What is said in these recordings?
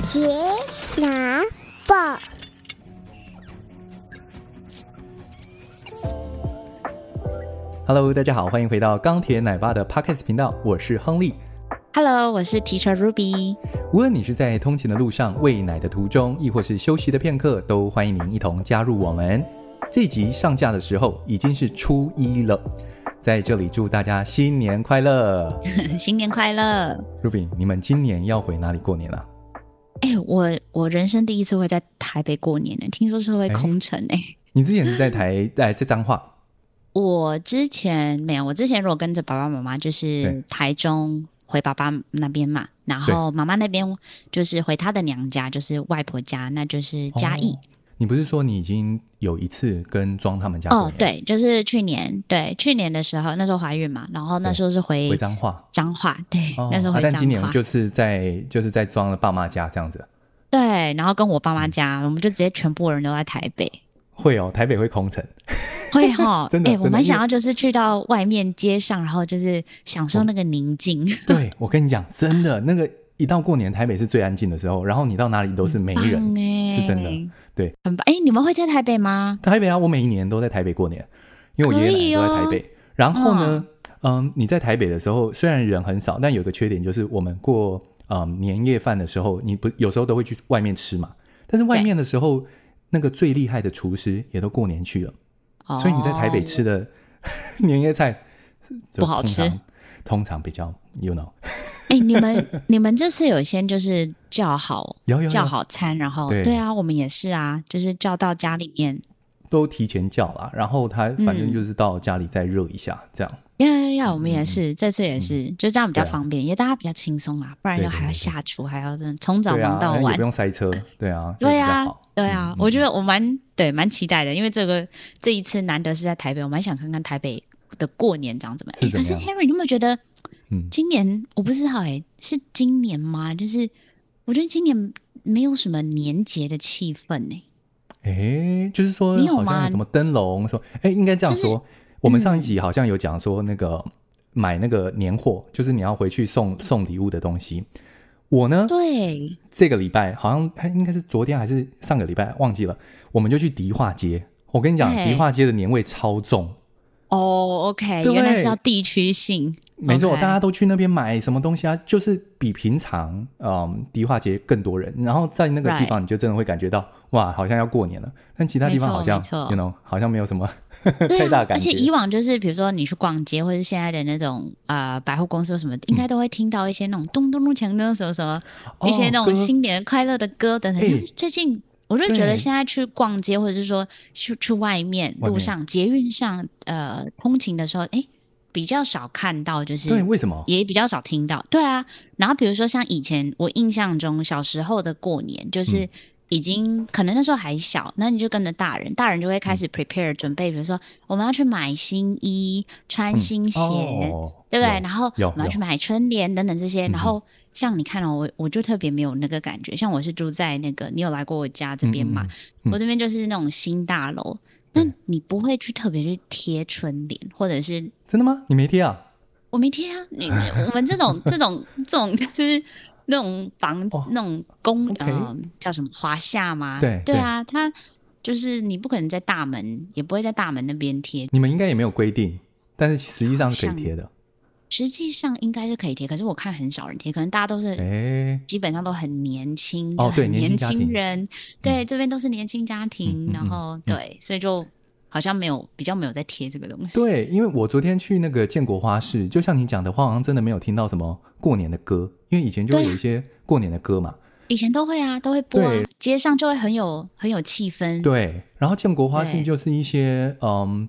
杰拿报，Hello，大家好，欢迎回到钢铁奶爸的 Podcast 频道，我是亨利。Hello，我是 Teacher Ruby。无论你是在通勤的路上、喂奶的途中，亦或是休息的片刻，都欢迎您一同加入我们。这集上架的时候已经是初一了，在这里祝大家新年快乐！新年快乐，Ruby，你们今年要回哪里过年啊？哎、欸，我我人生第一次会在台北过年呢，听说是会空城哎。你之前是在台 在在彰化？我之前没有，我之前如果跟着爸爸妈妈，就是台中回爸爸那边嘛，然后妈妈那边就是回她的娘家，就是外婆家，那就是嘉义。哦你不是说你已经有一次跟庄他们家哦？对，就是去年，对，去年的时候，那时候怀孕嘛，然后那时候是回回彰化，彰化，对，哦、那时候回彰化、啊。但今年就是在就是在庄的爸妈家这样子。对，然后跟我爸妈家，嗯、我们就直接全部人都在台北。会哦，台北会空城。会哈、哦，真的，欸、我蛮想要就是去到外面街上，然后就是享受那个宁静。对，我跟你讲，真的那个。一到过年，台北是最安静的时候，然后你到哪里都是没人，欸、是真的，对，很棒。哎、欸，你们会在台北吗？台北啊，我每一年都在台北过年，因为我爷爷奶奶都在台北。哦、然后呢，嗯，嗯，你在台北的时候，虽然人很少，但有个缺点就是，我们过嗯年夜饭的时候，你不有时候都会去外面吃嘛。但是外面的时候，那个最厉害的厨师也都过年去了，哦、所以你在台北吃的 年夜菜不好吃，通常比较，you know。哎、欸，你们你们这次有先就是叫好，有有有。叫好餐，然后对，对啊，我们也是啊，就是叫到家里面，都提前叫了，然后他反正就是到家里再热一下，嗯、这样。要要要，我们也是，嗯、这次也是，嗯、就这样比较方便，也、啊、大家比较轻松啊，不然又还要下厨，还要从早忙到晚，也不用塞车，对啊，对啊，对啊，我觉得我蛮对蛮期待的，因为这个这一次难得是在台北，我蛮想看看台北的过年长怎么样。可是 Henry，你有没有觉得？嗯，今年我不知道哎、欸，是今年吗？就是我觉得今年没有什么年节的气氛呢、欸。哎、欸，就是说你有吗？什么灯笼说？哎、欸，应该这样说。就是、我们上一集好像有讲说那个、嗯、买那个年货，就是你要回去送送礼物的东西。我呢，对，这个礼拜好像还应该是昨天还是上个礼拜忘记了，我们就去迪化街。我跟你讲，迪化街的年味超重。哦，OK，原来是要地区性。没错大家都去那边买什么东西啊？就是比平常，嗯，迪化街更多人。然后在那个地方，你就真的会感觉到.哇，好像要过年了。但其他地方好像，you know，好像没有什么 太大感觉。而且以往就是，比如说你去逛街，或者是现在的那种啊、呃、百货公司什么，应该都会听到一些那种咚咚咚锵的什么什么，哦、一些那种新年快乐的歌等等。欸、最近我就觉得现在去逛街，或者是说去去外面路上捷运上呃通勤的时候，哎。比较少看到，就是对，为什么？也比较少听到？对啊，然后比如说像以前我印象中小时候的过年，就是已经、嗯、可能那时候还小，那你就跟着大人，大人就会开始 prepare、嗯、准备，比如说我们要去买新衣、穿新鞋，嗯哦、对不对？然后我们要去买春联等等这些。然后像你看哦，我我就特别没有那个感觉，像我是住在那个，你有来过我家这边吗？嗯嗯、我这边就是那种新大楼。那你不会去特别去贴春联，或者是真的吗？你没贴啊？我没贴啊。你我们这种这种这种就是那种房、哦、那种公呃叫什么华夏吗？对对啊，它就是你不可能在大门，也不会在大门那边贴。你们应该也没有规定，但是实际上是可以贴的。实际上应该是可以贴，可是我看很少人贴，可能大家都是，哎，基本上都很年轻哦，对，年轻人，对，这边都是年轻家庭，然后对，所以就好像没有比较没有在贴这个东西。对，因为我昨天去那个建国花市，就像你讲的话，好像真的没有听到什么过年的歌，因为以前就会有一些过年的歌嘛，以前都会啊，都会播，街上就会很有很有气氛。对，然后建国花市就是一些嗯。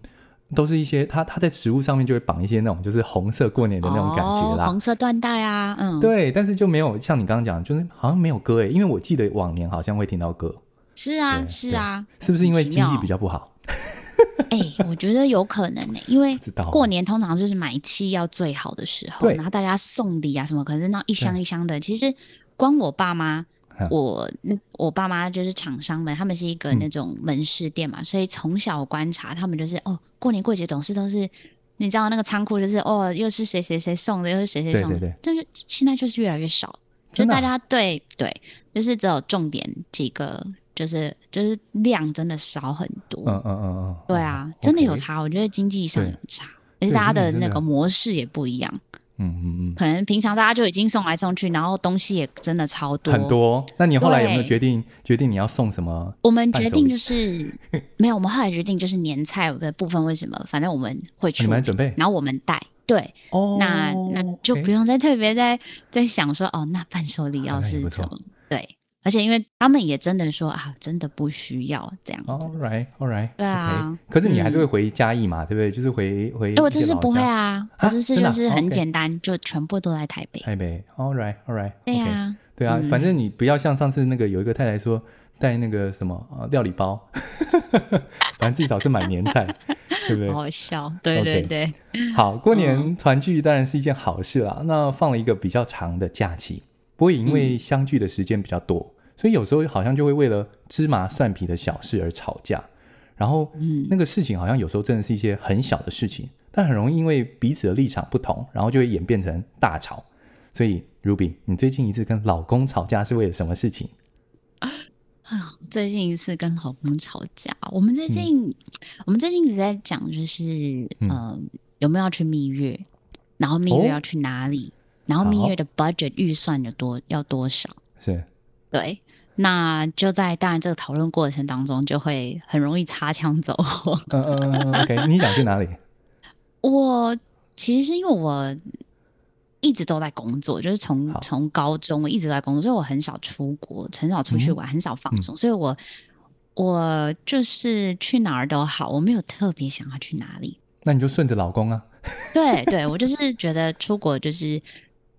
都是一些它它在植物上面就会绑一些那种就是红色过年的那种感觉啦，哦、红色缎带啊，嗯，对，但是就没有像你刚刚讲，就是好像没有歌诶，因为我记得往年好像会听到歌。是啊，是啊，是不是因为经济比较不好？哎、欸，我觉得有可能呢、欸，因为过年通常就是买气要最好的时候，然后大家送礼啊什么，可能是那一箱一箱的。其实光我爸妈，我我爸妈就是厂商们，他们是一个那种门市店嘛，嗯、所以从小观察他们就是哦，过年过节总是都是，你知道那个仓库就是哦，又是谁谁谁送的，又是谁谁送的，对。对对，但是现在就是越来越少，就大家对对，就是只有重点几个。就是就是量真的少很多，嗯嗯嗯嗯，对啊，嗯、真的有差我觉得经济上有差，而且大家的那个模式也不一样，嗯嗯嗯，可能平常大家就已经送来送去，然后东西也真的超多很多。那你后来有没有决定决定你要送什么？我们决定就是没有，我们后来决定就是年菜的部分，为什么？反正我们会去，你们准备，然后我们带，对，哦，那那就不用再特别再在想说，哦，那伴手礼要是什么？对。而且因为他们也真的说啊，真的不需要这样子。All right, all right. 对啊。Okay. 可是你还是会回嘉义嘛，嗯、对不对？就是回回。哎，我这次不会啊，我这次就是很简单，就全部都在台北。台北，All right, all right. 对啊，对啊，反正你不要像上次那个有一个太太说带那个什么啊料理包，反正至少是买年菜，对不对？好笑，对对对。好，过年团聚当然是一件好事啦。那放了一个比较长的假期。不过因为相聚的时间比较多，嗯、所以有时候好像就会为了芝麻蒜皮的小事而吵架。然后，嗯，那个事情好像有时候真的是一些很小的事情，但很容易因为彼此的立场不同，然后就会演变成大吵。所以，Ruby，你最近一次跟老公吵架是为了什么事情？啊，最近一次跟老公吵架，我们最近，嗯、我们最近一直在讲，就是嗯、呃，有没有要去蜜月，然后蜜月要去哪里？哦然后蜜月的 budget 预算有多要多少？是，对，那就在当然这个讨论过程当中，就会很容易擦枪走火。嗯嗯嗯，OK，你想去哪里？我其实是因为我一直都在工作，就是从从高中我一直在工作，所以我很少出国，很少出去玩，嗯、很少放松，嗯、所以我我就是去哪儿都好，我没有特别想要去哪里。那你就顺着老公啊。对对，我就是觉得出国就是。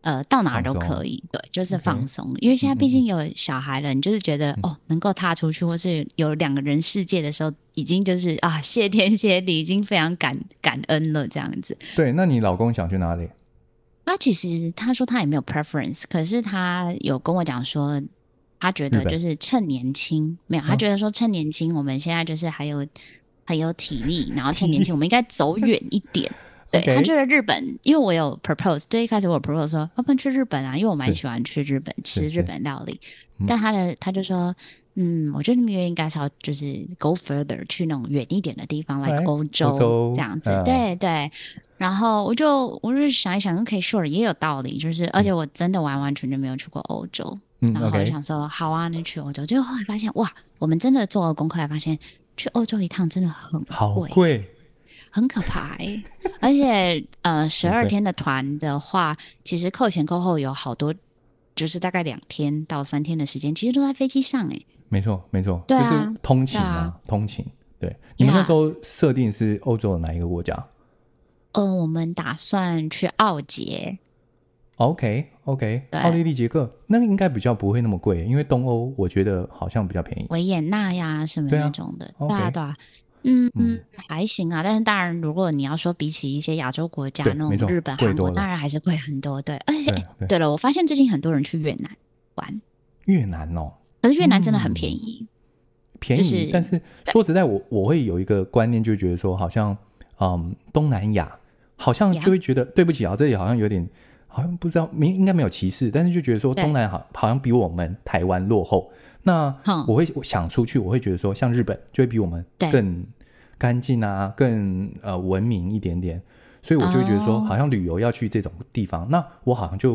呃，到哪儿都可以，对，就是放松。因为现在毕竟有小孩了，嗯、你就是觉得、嗯、哦，能够踏出去，或是有两个人世界的时候，已经就是啊，谢天谢地，已经非常感感恩了，这样子。对，那你老公想去哪里？那其实他说他也没有 preference，可是他有跟我讲说，他觉得就是趁年轻，没有，他觉得说趁年轻，我们现在就是还有很有体力，然后趁年轻，我们应该走远一点。对他去了日本，因为我有 propose，最一开始我有 propose 说，要不然去日本啊，因为我蛮喜欢去日本吃日本料理。但他的他就说，嗯，我觉得你们应该是要就是 go further 去那种远一点的地方，like 欧洲这样子。Uh. 对对。然后我就我就想一想，OK sure 也有道理，就是而且我真的完完全全没有去过欧洲，嗯、然后我想说好啊，那去欧洲。结果后来发现，哇，我们真的做了功课，才发现去欧洲一趟真的很贵。很可怕哎、欸，而且呃，十二天的团的话，其实扣前扣后有好多，就是大概两天到三天的时间，其实都在飞机上哎、欸。没错，没错，对啊、就是通勤啊，啊通勤。对，你们那时候设定是欧洲的哪一个国家？呃，我们打算去奥捷。OK，OK，奥地利、捷克，那个应该比较不会那么贵，因为东欧我觉得好像比较便宜。维也纳呀，什么那种的，对啊，对啊。嗯嗯，还行啊，但是当然，如果你要说比起一些亚洲国家那种日本、韩国，当然还是贵很多。对，而 且对。了，我发现最近很多人去越南玩。越南哦，可是越南真的很便宜，便宜。但是说实在，我我会有一个观念，就觉得说，好像嗯，东南亚好像就会觉得，对不起啊，这里好像有点好像不知道，没应该没有歧视，但是就觉得说，东南亚好像比我们台湾落后。那我会想出去，我会觉得说，像日本就会比我们更干净啊，更呃文明一点点，所以我就会觉得说，好像旅游要去这种地方，那我好像就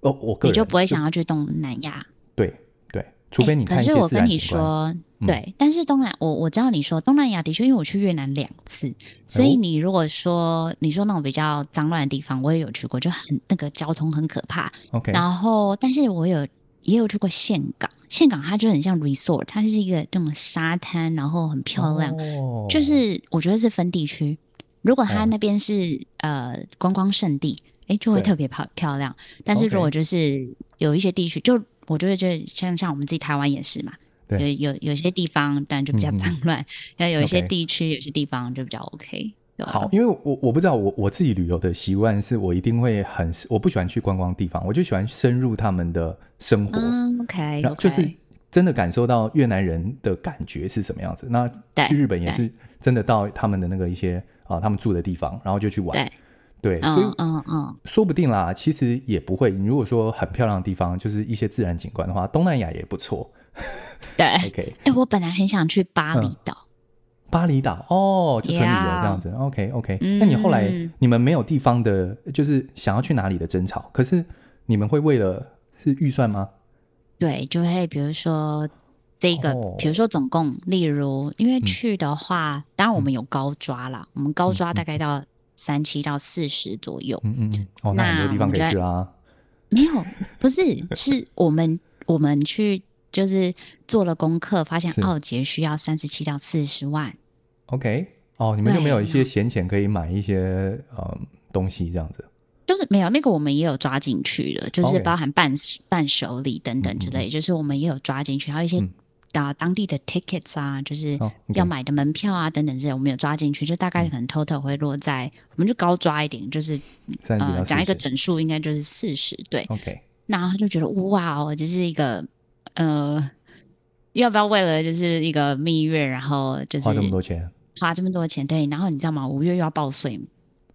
哦，我个人你就不会想要去东南亚，对对，除非你看一些自。可是我跟你说，对，但是东南我我知道你说东南亚的确，因为我去越南两次，所以你如果说你说那种比较脏乱的地方，我也有去过，就很那个交通很可怕。OK，然后但是我有。也有去过岘港，岘港它就很像 resort，它是一个这种沙滩，然后很漂亮。哦、就是我觉得是分地区，如果它那边是、嗯、呃观光胜地，哎，就会特别漂漂亮。但是如果就是有一些地区，就我觉得就像像我们自己台湾也是嘛，有有有些地方当然就比较脏乱，要、嗯、有一些地区、okay. 有些地方就比较 OK。好，因为我我不知道我我自己旅游的习惯是我一定会很我不喜欢去观光地方，我就喜欢深入他们的生活。嗯，OK，然后就是真的感受到越南人的感觉是什么样子。那去日本也是真的到他们的那个一些啊，他们住的地方，然后就去玩。对，对，所以嗯嗯，说不定啦，其实也不会。你如果说很漂亮的地方，就是一些自然景观的话，东南亚也不错。对，OK。哎，我本来很想去巴厘岛。嗯巴厘岛哦，就纯旅游这样子。OK OK，那你后来你们没有地方的，就是想要去哪里的争吵？可是你们会为了是预算吗？对，就会比如说这个，哦、比如说总共，例如因为去的话，嗯、当然我们有高抓啦、嗯，我们高抓大概到三七到四十左右。嗯嗯，哦，那很多地方可以去啦。没有，不是，是我们 我们去。就是做了功课，发现奥杰需要三十七到四十万。OK，哦，你们就没有一些闲钱可以买一些呃东西这样子？就是没有，那个我们也有抓进去了，就是包含伴伴手礼等等之类.就是我们也有抓进去，还有一些啊当地的 tickets 啊，就是要买的门票啊等等这些，我们有抓进去，就大概可能 total 会落在，嗯、我们就高抓一点，就是呃讲一个整数，应该就是四十。对，OK，那他就觉得哇哦，这、就是一个。呃，要不要为了就是一个蜜月，然后就是花这么多钱？花这么多钱，对。然后你知道吗？五月又要报税嘛？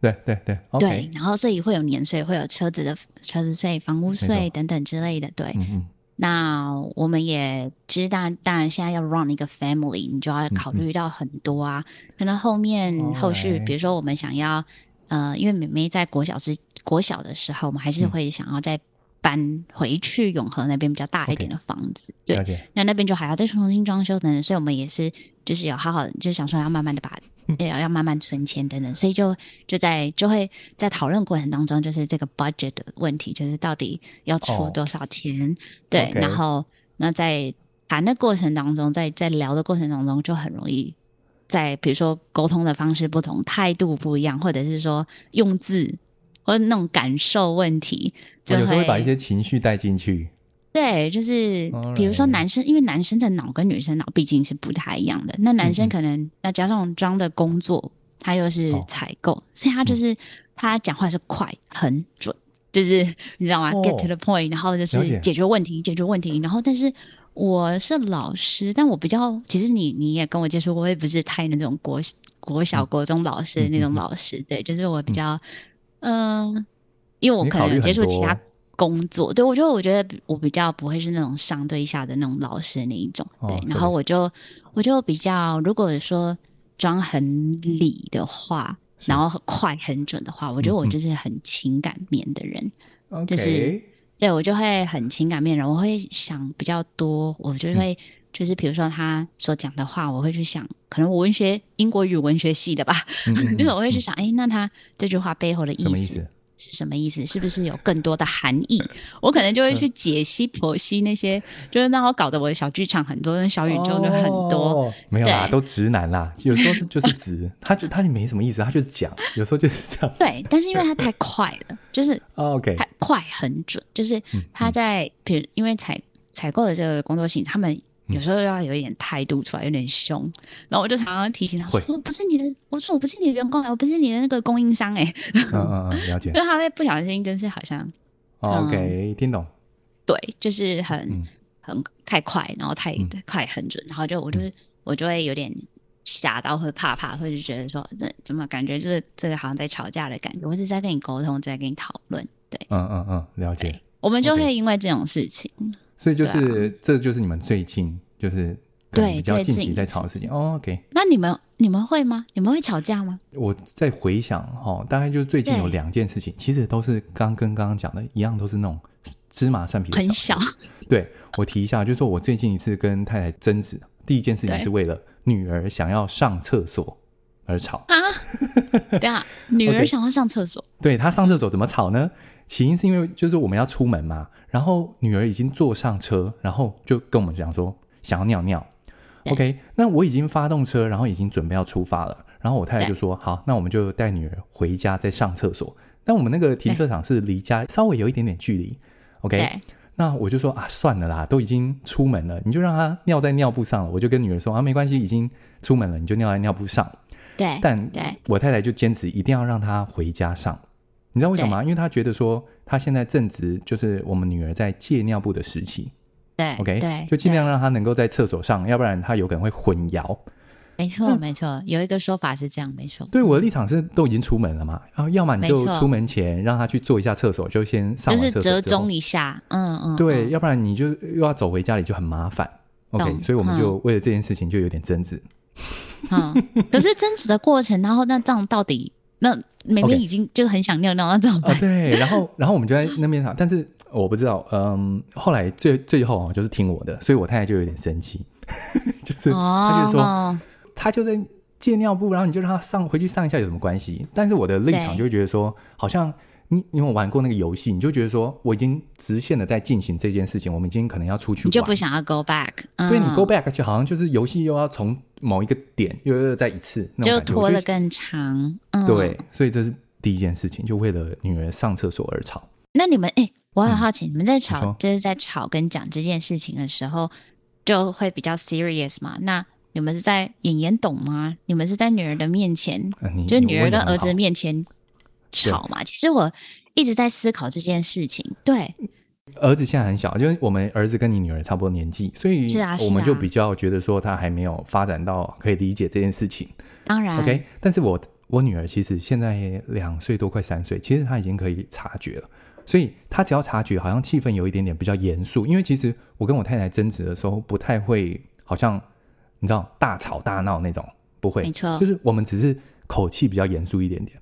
对对对，okay. 对。然后所以会有年税，会有车子的车子税、房屋税等等之类的。对。嗯嗯。那我们也其实当然现在要 run 一个 family，你就要考虑到很多啊。可能后面后续比如说我们想要呃，因为妹妹在国小时国小的时候，我们还是会想要在。搬回去永和那边比较大一点的房子，okay, 对，那那边就还要再重新装修等等，所以我们也是就是有好好的，就想说要慢慢的把，要要慢慢存钱等等，所以就就在就会在讨论过程当中，就是这个 budget 的问题，就是到底要出多少钱，oh, 对.然后那在谈的过程当中，在在聊的过程当中，就很容易在比如说沟通的方式不同，态度不一样，或者是说用字。或者那种感受问题，就有时候会把一些情绪带进去。对，就是比如说男生，因为男生的脑跟女生脑毕竟是不太一样的。那男生可能那加上装的工作，他又是采购，所以他就是他讲话是快、很准，就是你知道吗？Get to the point，然后就是解决问题，解决问题。然后，但是我是老师，但我比较，其实你你也跟我接触过，我也不是太那种国国小、国中老师那种老师，对，就是我比较。嗯，因为我可能接触其他工作，对，我觉得我觉得我比较不会是那种上对下的那种老师那一种，对，哦、然后我就我就比较，如果说装很理的话，然后很快很准的话，我觉得我就是很情感面的人，嗯、就是对我就会很情感面的人，我会想比较多，我就会。嗯就是比如说他所讲的话，我会去想，可能我文学英国语文学系的吧，嗯嗯嗯就是我会去想，哎、欸，那他这句话背后的意思，意思是什么意思？是不是有更多的含义？我可能就会去解析剖析那些，就是让我搞得我的小剧场很多，小宇宙就很多。哦、没有啦，都直男啦，有时候就是直，他就他就没什么意思，他就是讲，有时候就是这样。对，但是因为他太快了，就是 OK，太快很准，就是他在比如因为采采购的这个工作性，他们。有时候要有一点态度出来，有点凶，然后我就常常提醒他说：“不是你的，我说我不是你的员工，我不是你的那个供应商。”哎，嗯嗯嗯，了解。因为他会不小心，就是好像、哦、，OK，听懂。对，就是很、嗯、很太快，然后太、嗯、快很准，然后就我就是、嗯、我就会有点吓到，会怕怕，或者觉得说这怎么感觉就是这个好像在吵架的感觉，我是在跟你沟通，在跟你讨论。对，嗯嗯嗯，了解。我们就会因为这种事情。所以就是、啊，这就是你们最近就是对比较近期在吵的事情。哦，OK。那你们你们会吗？你们会吵架吗？我在回想哈，大概就是最近有两件事情，其实都是刚跟刚刚讲的一样，都是那种芝麻蒜皮的。很小。对，我提一下，就是说我最近一次跟太太争执，第一件事情是为了女儿想要上厕所而吵啊。对啊，女儿想要上厕所，okay, 对她上厕所怎么吵呢？起因是因为就是我们要出门嘛，然后女儿已经坐上车，然后就跟我们讲说想要尿尿。OK，那我已经发动车，然后已经准备要出发了，然后我太太就说：“好，那我们就带女儿回家再上厕所。”但我们那个停车场是离家稍微有一点点距离，OK。那我就说啊，算了啦，都已经出门了，你就让她尿在尿布上了。我就跟女儿说啊，没关系，已经出门了，你就尿在尿布上。对，但我太太就坚持一定要让她回家上。你知道为什么吗？因为她觉得说，她现在正值就是我们女儿在戒尿布的时期。对，OK，对，就尽量让她能够在厕所上，要不然她有可能会混淆。没错，没错，有一个说法是这样，没错。对，我的立场是都已经出门了嘛，然后要么你就出门前让他去做一下厕所，就先上就是折中一下，嗯嗯。对，要不然你就又要走回家里就很麻烦。OK，所以我们就为了这件事情就有点争执。嗯，可是争执的过程，然后那这样到底，那明明已经就很想尿尿，那怎么办？对，然后 然后我们就在那边吵，但是我不知道，嗯，后来最最后啊，就是听我的，所以我太太就有点生气，就是她就说。他就在借尿布，然后你就让她上回去上一下有什么关系？但是我的立场就觉得说，好像你你有玩过那个游戏，你就觉得说我已经直线的在进行这件事情，我们今天可能要出去玩，你就不想要 go back？嗯、对，你 go back 就好像就是游戏又要从某一个点又又再一次，就拖得更长。嗯、对，所以这是第一件事情，就为了女儿上厕所而吵。那你们哎，我很好奇，嗯、你们在吵就是在吵跟讲这件事情的时候，就会比较 serious 嘛？那你们是在演演懂吗？你们是在女儿的面前，啊、就是女儿跟儿子的面前吵嘛？其实我一直在思考这件事情。对，儿子现在很小，就是我们儿子跟你女儿差不多年纪，所以我们就比较觉得说他还没有发展到可以理解这件事情。当然，OK。但是我我女儿其实现在两岁多，快三岁，其实她已经可以察觉了。所以她只要察觉，好像气氛有一点点比较严肃。因为其实我跟我太太争执的时候，不太会好像。你知道大吵大闹那种不会，没错，就是我们只是口气比较严肃一点点。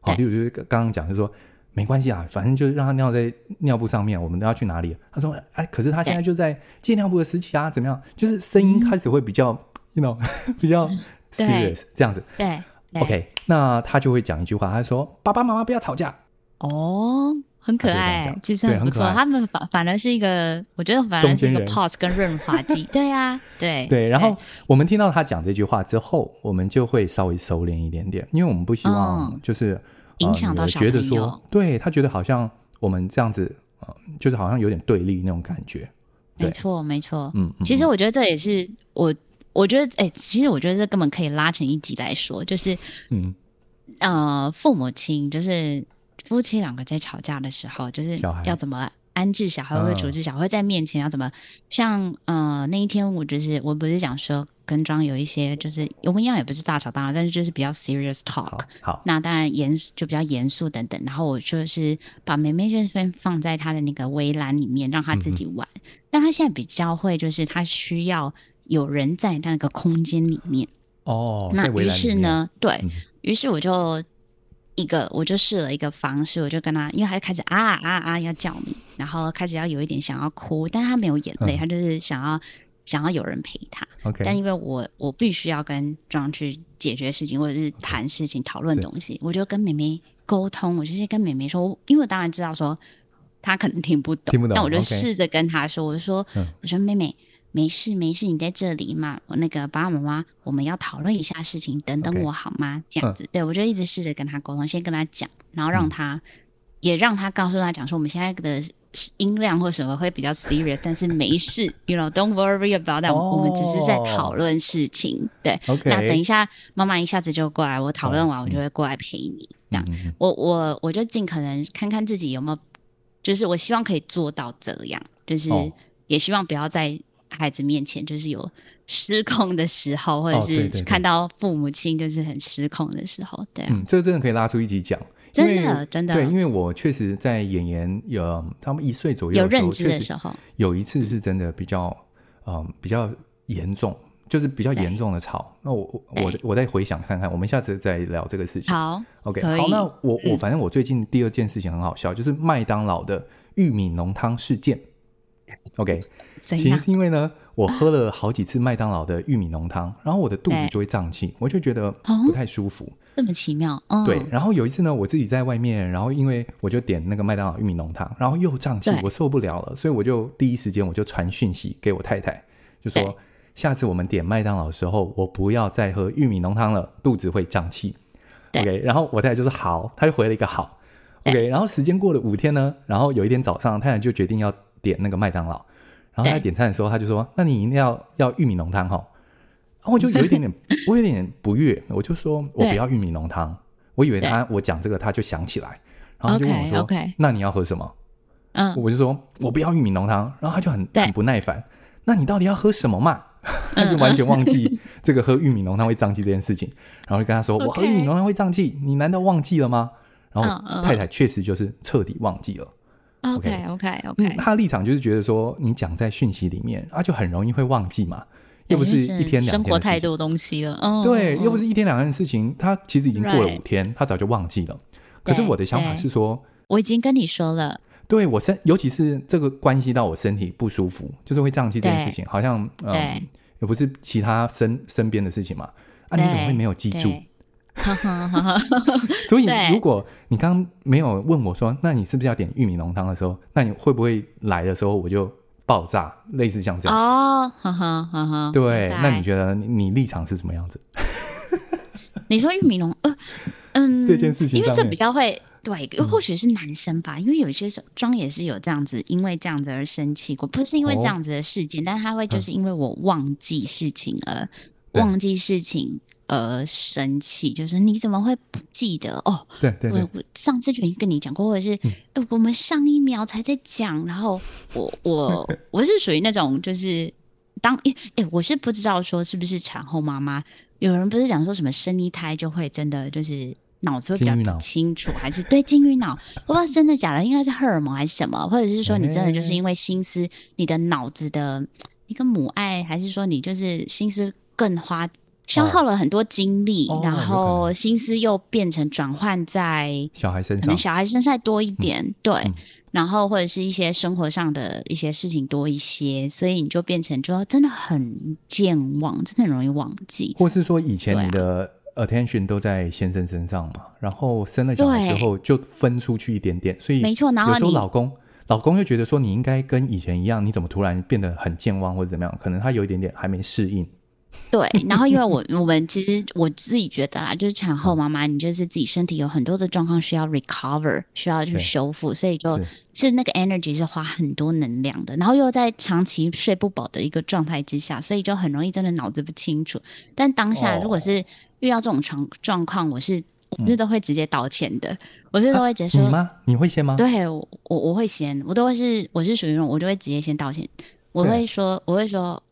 好，例如就是刚刚讲，就是说没关系啊，反正就是让他尿在尿布上面，我们都要去哪里？他说，哎，可是他现在就在借尿布的时期啊，怎么样？就是声音开始会比较，you know，比较 serious 这样子。对，OK，那他就会讲一句话，他说：“爸爸妈妈不要吵架。”哦。很可爱，其实很不错。他们反反而是一个，我觉得反而是一个 pause 跟润滑剂。对呀，对对。然后我们听到他讲这句话之后，我们就会稍微收敛一点点，因为我们不希望就是影响到小朋友。觉得说，对他觉得好像我们这样子，就是好像有点对立那种感觉。没错，没错。嗯，其实我觉得这也是我，我觉得，哎，其实我觉得这根本可以拉成一集来说，就是嗯呃，父母亲就是。夫妻两个在吵架的时候，就是要怎么安置小孩，或者处置小孩，在面前要怎么像呃那一天，我就是我不是讲说跟庄有一些就是我们一样也不是大吵大闹，但是就是比较 serious talk 好。好，那当然严就比较严肃等等。然后我就是把妹妹就是放放在她的那个围栏里面，让她自己玩。嗯、但她现在比较会，就是她需要有人在那个空间里面。哦，那于是呢，对、嗯、于是我就。一个，我就试了一个方式，我就跟他，因为他就开始啊啊啊要叫你，然后开始要有一点想要哭，但他没有眼泪，嗯、他就是想要想要有人陪他。Okay. 但因为我我必须要跟庄去解决事情或者是谈事情、讨论东西，我就跟妹妹沟通，我就是跟妹妹说，因为我当然知道说他可能听不懂，听不懂，但我就试着跟他说.我就说，嗯、我说妹妹。没事没事，你在这里嘛？我那个爸爸妈妈，我们要讨论一下事情，等等我好吗这样子，嗯、对我就一直试着跟他沟通，先跟他讲，然后让他、嗯、也让他告诉他讲说，我们现在的音量或什么会比较 serious，但是没事，you know，don't worry about that，、哦、我们只是在讨论事情。对.那等一下妈妈一下子就过来，我讨论完我就会过来陪你。嗯、这样，我我我就尽可能看看自己有没有，就是我希望可以做到这样，就是也希望不要再。孩子面前就是有失控的时候，或者是看到父母亲就是很失控的时候，对、啊，嗯，这个真的可以拉出一集讲，真的真的，对，因为我确实在演员有他们一岁左右有认知的时候，有一次是真的比较嗯比较严重，就是比较严重的吵。那我我我再回想看看，我们下次再聊这个事情。好，OK，好，那我我反正我最近第二件事情很好笑，嗯、就是麦当劳的玉米浓汤事件。OK。其实是因为呢，我喝了好几次麦当劳的玉米浓汤，然后我的肚子就会胀气，我就觉得不太舒服。这么奇妙，对。然后有一次呢，我自己在外面，然后因为我就点那个麦当劳玉米浓汤，然后又胀气，我受不了了，所以我就第一时间我就传讯息给我太太，就说下次我们点麦当劳的时候，我不要再喝玉米浓汤了，肚子会胀气。OK，然后我太太就是好，她就回了一个好。OK，然后时间过了五天呢，然后有一天早上，太太就决定要点那个麦当劳，然后他在点餐的时候，他就说：“那你一定要要玉米浓汤哈。”然后我就有一点点，我有点点不悦，我就说：“我不要玉米浓汤。”我以为他我讲这个他就想起来，然后他就问我说：“那你要喝什么？”嗯，我就说：“我不要玉米浓汤。”然后他就很很不耐烦：“那你到底要喝什么嘛？” 他就完全忘记 这个喝玉米浓汤会胀气这件事情，然后就跟他说：“我喝玉米浓汤会胀气，你难道忘记了吗？”然后太太确实就是彻底忘记了。OK OK OK，他的立场就是觉得说，你讲在讯息里面啊，就很容易会忘记嘛，又不是一天两天。生活太多东西了，对，又不是一天两天的事情，他其实已经过了五天，他早就忘记了。可是我的想法是说，我已经跟你说了，对我身，尤其是这个关系到我身体不舒服，就是会胀气这件事情，好像嗯，也不是其他身身边的事情嘛，啊，你怎么会没有记住？所以，如果你刚刚没有问我说，那你是不是要点玉米浓汤的时候，那你会不会来的时候我就爆炸，类似像这样子？哦，哈哈哈哈。对，那你觉得你立场是什么样子？你说玉米浓，呃，嗯，这件事情，因为这比较会对，或许是男生吧，因为有些时候庄也是有这样子，因为这样子而生气过，不是因为这样子的事件，但是他会就是因为我忘记事情而忘记事情。呃，生气就是你怎么会不记得哦？对对对，我上次就已经跟你讲过，或者是、我们上一秒才在讲，然后我我 我是属于那种就是当哎哎，我是不知道说是不是产后妈妈，有人不是讲说什么生一胎就会真的就是脑子会比较清楚，还是对金鱼脑？我不知道是真的假的，应该是荷尔蒙还是什么，或者是说你真的就是因为心思，欸、你的脑子的一个母爱，还是说你就是心思更花？消耗了很多精力，哦、然后心思又变成转换在小孩身上，可能小孩身上多一点，嗯、对，嗯、然后或者是一些生活上的一些事情多一些，所以你就变成就真的很健忘，真的很容易忘记，或是说以前你的 attention 都在先生身上嘛，啊、然后生了小孩之后就分出去一点点，所以没错，然后有时候老公老公就觉得说你应该跟以前一样，你怎么突然变得很健忘或者怎么样？可能他有一点点还没适应。对，然后因为我我们其实我自己觉得啦，就是产后妈妈，你就是自己身体有很多的状况需要 recover，需要去修复，所以就是，是那个 energy 是花很多能量的，然后又在长期睡不饱的一个状态之下，所以就很容易真的脑子不清楚。但当下如果是遇到这种状状况，我是我是都会直接道歉的，我是都会直接说，你吗？你会先吗？对，我我会先，我都会是我是属于那种我就会直接先道歉，我会说我会说。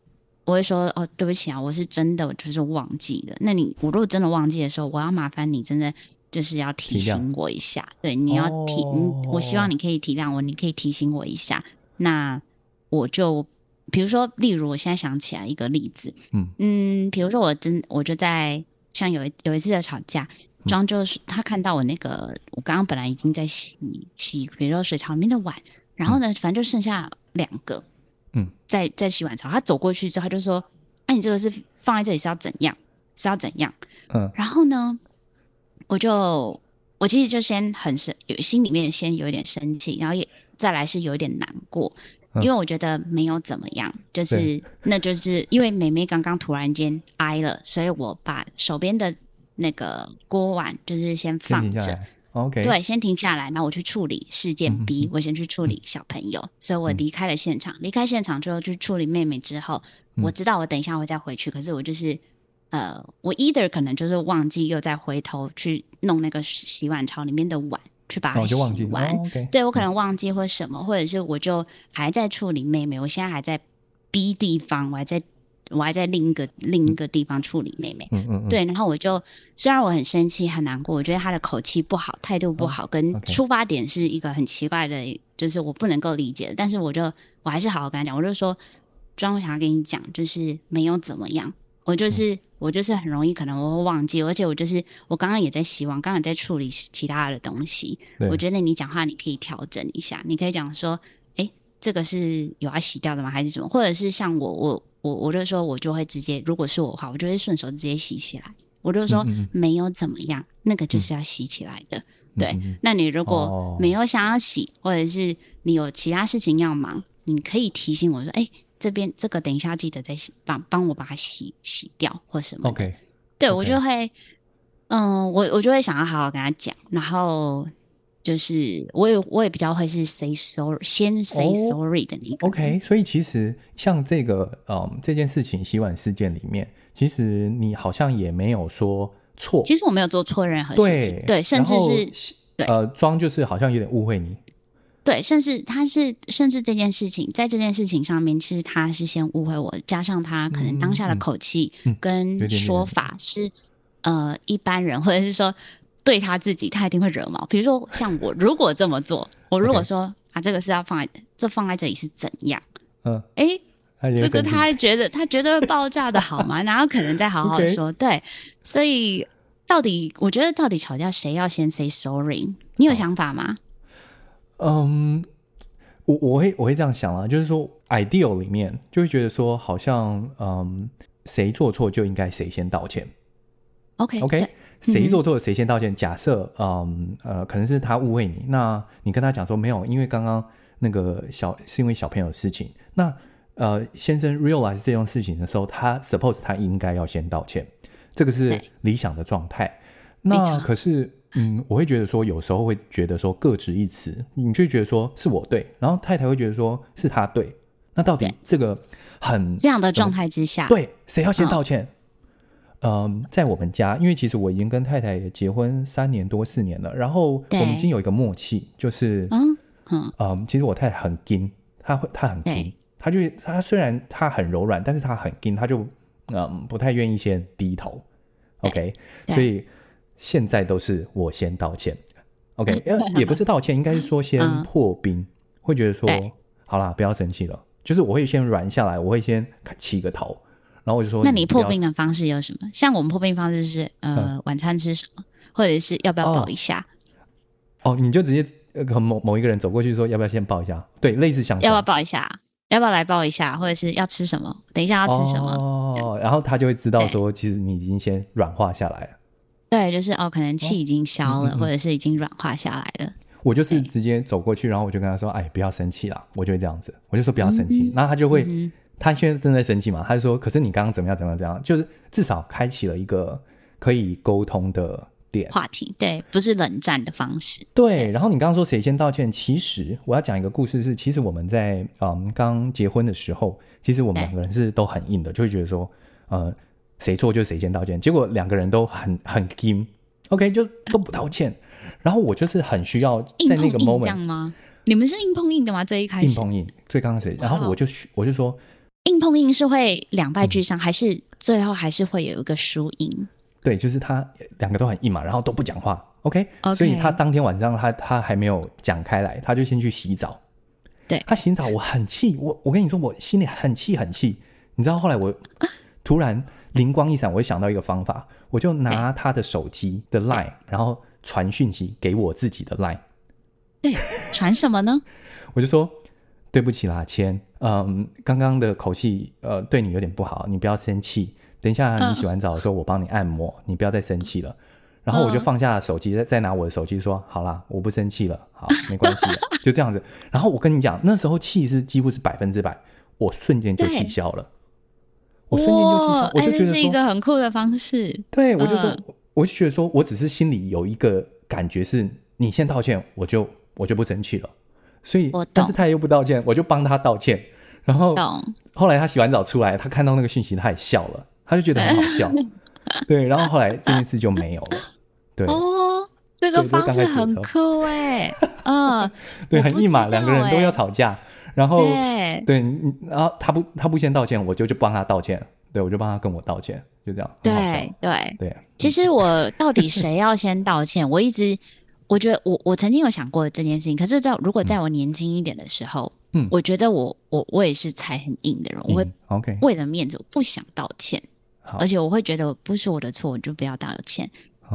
我会说哦，对不起啊，我是真的就是忘记了。那你我如果真的忘记的时候，我要麻烦你真的就是要提醒我一下。对，你要提，哦、我希望你可以体谅我，你可以提醒我一下。那我就比如说，例如我现在想起来一个例子，嗯嗯，比如说我真我就在像有一有一次的吵架，庄就是他看到我那个我刚刚本来已经在洗洗，比如说水槽里面的碗，然后呢，反正就剩下两个。嗯，在在洗碗槽，他走过去之后，他就说：“哎、啊，你这个是放在这里是要怎样？是要怎样？”嗯，然后呢，我就我其实就先很生，有心里面先有一点生气，然后也再来是有一点难过，嗯、因为我觉得没有怎么样，就是那就是因为妹妹刚刚突然间挨了，所以我把手边的那个锅碗就是先放着。对，先停下来，然后我去处理事件 B，、嗯、我先去处理小朋友，嗯、所以我离开了现场。离开现场之后去处理妹妹之后，嗯、我知道我等一下会再回去，可是我就是呃，我 either 可能就是忘记又再回头去弄那个洗碗槽里面的碗，去把它洗完。哦 okay、对，我可能忘记或什么，嗯、或者是我就还在处理妹妹，我现在还在 B 地方，我还在。我还在另一个另一个地方处理妹妹，嗯嗯嗯对，然后我就虽然我很生气很难过，我觉得他的口气不好，态度不好，哦、跟出发点是一个很奇怪的，就是我不能够理解的。但是我就我还是好好跟他讲，我就说，庄，我想要跟你讲，就是没有怎么样，我就是、嗯、我就是很容易可能我会忘记，而且我就是我刚刚也在洗碗，刚刚也在处理其他的东西。我觉得你讲话你可以调整一下，你可以讲说，哎，这个是有要洗掉的吗？还是什么？或者是像我我。我我就说，我就会直接，如果是我的话，我就会顺手直接洗起来。我就说没有怎么样，那个就是要洗起来的。对，那你如果没有想要洗，或者是你有其他事情要忙，你可以提醒我说，哎，这边这个等一下记得再洗，帮帮我把它洗洗掉或什么。OK，对.我就会，嗯，我我就会想要好好跟他讲，然后就是我也我也比较会是 say sorry，先 say sorry 的那个。Oh, OK，所以其实像这个嗯这件事情洗碗事件里面，其实你好像也没有说错。其实我没有做错任何事情，对，对，甚至是对呃装就是好像有点误会你。对，甚至他是，甚至这件事情，在这件事情上面，其实他是先误会我，加上他可能当下的口气跟说法是，呃，一般人或者是说对他自己，他一定会惹毛。比如说像我，如果这么做，我如果说啊，这个是要放在这放在这里是怎样？嗯，哎，这个他还觉得他绝对会爆炸的好吗？然后可能再好好说。对，所以到底我觉得到底吵架谁要先 say sorry？你有想法吗？嗯，我我会我会这样想啊，就是说，ideal 里面就会觉得说，好像嗯，谁做错就应该谁先道歉。OK OK，谁做错了谁先道歉。假设嗯呃，可能是他误会你，那你跟他讲说没有，因为刚刚那个小是因为小朋友的事情。那呃，先生 realize 这件事情的时候，他 suppose 他应该要先道歉，这个是理想的状态。那可是。嗯，我会觉得说，有时候会觉得说各执一词，你就觉得说是我对，然后太太会觉得说是他对，那到底这个很这样的状态之下，对，谁要先道歉？嗯、呃，在我们家，因为其实我已经跟太太也结婚三年多四年了，然后我们已经有一个默契，就是嗯嗯、呃，其实我太太很硬，她会她很硬，她就她虽然她很柔软，但是她很硬，她就嗯、呃、不太愿意先低头，OK，所以。现在都是我先道歉，OK，也不是道歉，应该是说先破冰，嗯、会觉得说好啦，不要生气了，就是我会先软下来，我会先起个头，然后我就说，那你破冰的方式有什么？像我们破冰方式是呃、嗯，晚餐吃什么，或者是要不要抱一下？哦，哦你就直接和某某一个人走过去说要不要先抱一下？对，类似想要不要抱一下？要不要来抱一下？或者是要吃什么？等一下要吃什么？哦，然后他就会知道说，其实你已经先软化下来了。对，就是哦，可能气已经消了，哦嗯嗯嗯，或者是已经软化下来了。我就是直接走过去，然后我就跟他说：“哎，不要生气啦。”我就会这样子，我就说不要生气。那、嗯、他就会、嗯，他现在正在生气嘛？他就说：“可是你刚刚怎么样？怎么样？怎样？就是至少开启了一个可以沟通的点话题。对，不是冷战的方式。对。对然后你刚刚说谁先道歉？其实我要讲一个故事是，其实我们在嗯刚结婚的时候，其实我们两个人是都很硬的，就会觉得说，呃。谁错就谁先道歉，结果两个人都很很硬，OK 就都不道歉。然后我就是很需要在那个 moment 硬硬吗？你们是硬碰硬的吗？这一开始硬碰硬，最刚开始。然后我就我就说，硬碰硬是会两败俱伤，嗯，还是最后还是会有一个输赢？对，就是他两个都很硬嘛，然后都不讲话，OK, okay。所以他当天晚上他他还没有讲开来，他就先去洗澡。对，他洗澡，我很气，我我跟你说，我心里很气很气。你知道后来我 突然。灵光一闪，我就想到一个方法，我就拿他的手机的 line，然后传讯息给我自己的 line。对，传什么呢？我就说对不起啦，千，嗯，刚刚的口气，呃，对你有点不好，你不要生气。等一下你洗完澡的时候，我帮你按摩，你不要再生气了。然后我就放下了手机，再再拿我的手机说，好啦，我不生气了，好，没关系了，就这样子。然后我跟你讲，那时候气是几乎是百分之百，我瞬间就气消了。我瞬间就气消，我就觉得是一个很酷的方式。对，我就说、嗯，我就觉得说，我只是心里有一个感觉，是你先道歉，我就我就不生气了。所以，但是他也又不道歉，我就帮他道歉。然后，后来他洗完澡出来，他看到那个讯息，他也笑了，他就觉得很好笑。对，然后后来这件事就没有了。对哦，这个方式很酷哎。嗯，对，很硬嘛，两个人都要吵架。然后对，对，然后他不他不先道歉，我就就帮他道歉，对，我就帮他跟我道歉，就这样。对对对。其实我到底谁要先道歉？我一直我觉得我我曾经有想过这件事情，可是在如果在我年轻一点的时候，嗯，我觉得我我我也是才很硬的人，我会 OK 为了面子我不想道歉，而且我会觉得不是我的错，我就不要道歉。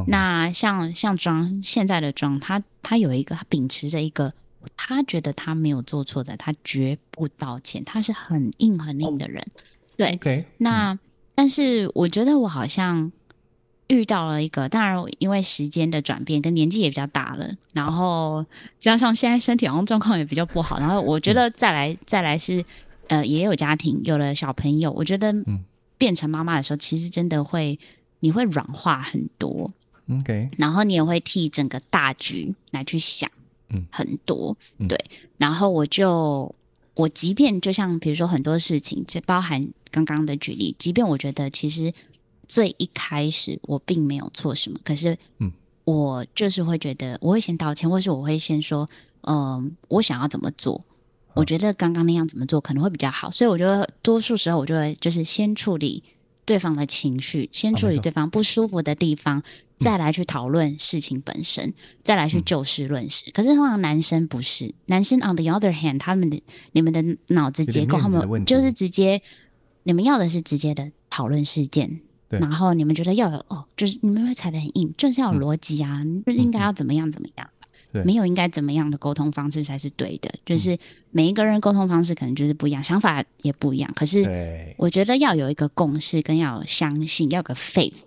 那像像庄现在的庄，他他有一个他秉持着一个。他觉得他没有做错的，他绝不道歉。他是很硬很硬的人，哦、对。Okay, 那、嗯、但是我觉得我好像遇到了一个，当然因为时间的转变跟年纪也比较大了，然后加上现在身体好像状况也比较不好，然后我觉得再来、嗯、再来是呃也有家庭，有了小朋友，我觉得变成妈妈的时候，其实真的会你会软化很多。OK，然后你也会替整个大局来去想，嗯，很多，嗯、对。然后我就，我即便就像比如说很多事情，这包含刚刚的举例，即便我觉得其实最一开始我并没有错什么，可是，嗯，我就是会觉得我会先道歉，或是我会先说，嗯、呃，我想要怎么做，我觉得刚刚那样怎么做可能会比较好，所以我觉得多数时候我就会就是先处理对方的情绪，先处理对方不舒服的地方。啊再来去讨论事情本身，嗯、再来去就事论事。可是通常男生不是，男生 on the other hand，他们的你们的脑子结构，他们就是直接，你们要的是直接的讨论事件，然后你们觉得要有哦，就是你们会踩得很硬，就是要有逻辑啊，嗯、就是应该要怎么样怎么样，没有应该怎么样的沟通方式才是对的，就是每一个人沟通方式可能就是不一样，想法也不一样。可是我觉得要有一个共识，跟要有相信，要有个 faith。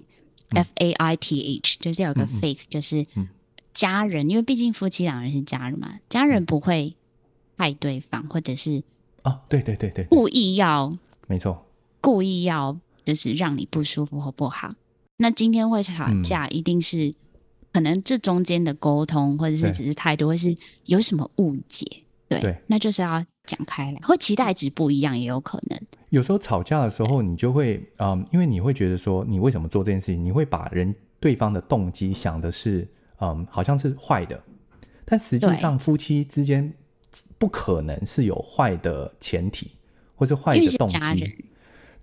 F A I T H，就是要有个 faith，就是家人，因为毕竟夫妻两人是家人嘛，家人不会害对方，或者是哦，对对对对，故意要，没错，故意要就是让你不舒服或不好。那今天会吵架，一定是可能这中间的沟通，或者是只是态度，或是有什么误解，对，对，那就是要。讲开来，或期待值不一样也有可能。有时候吵架的时候，你就会嗯，因为你会觉得说，你为什么做这件事情？你会把人对方的动机想的是嗯，好像是坏的。但实际上，夫妻之间不可能是有坏的前提，或是坏的动机。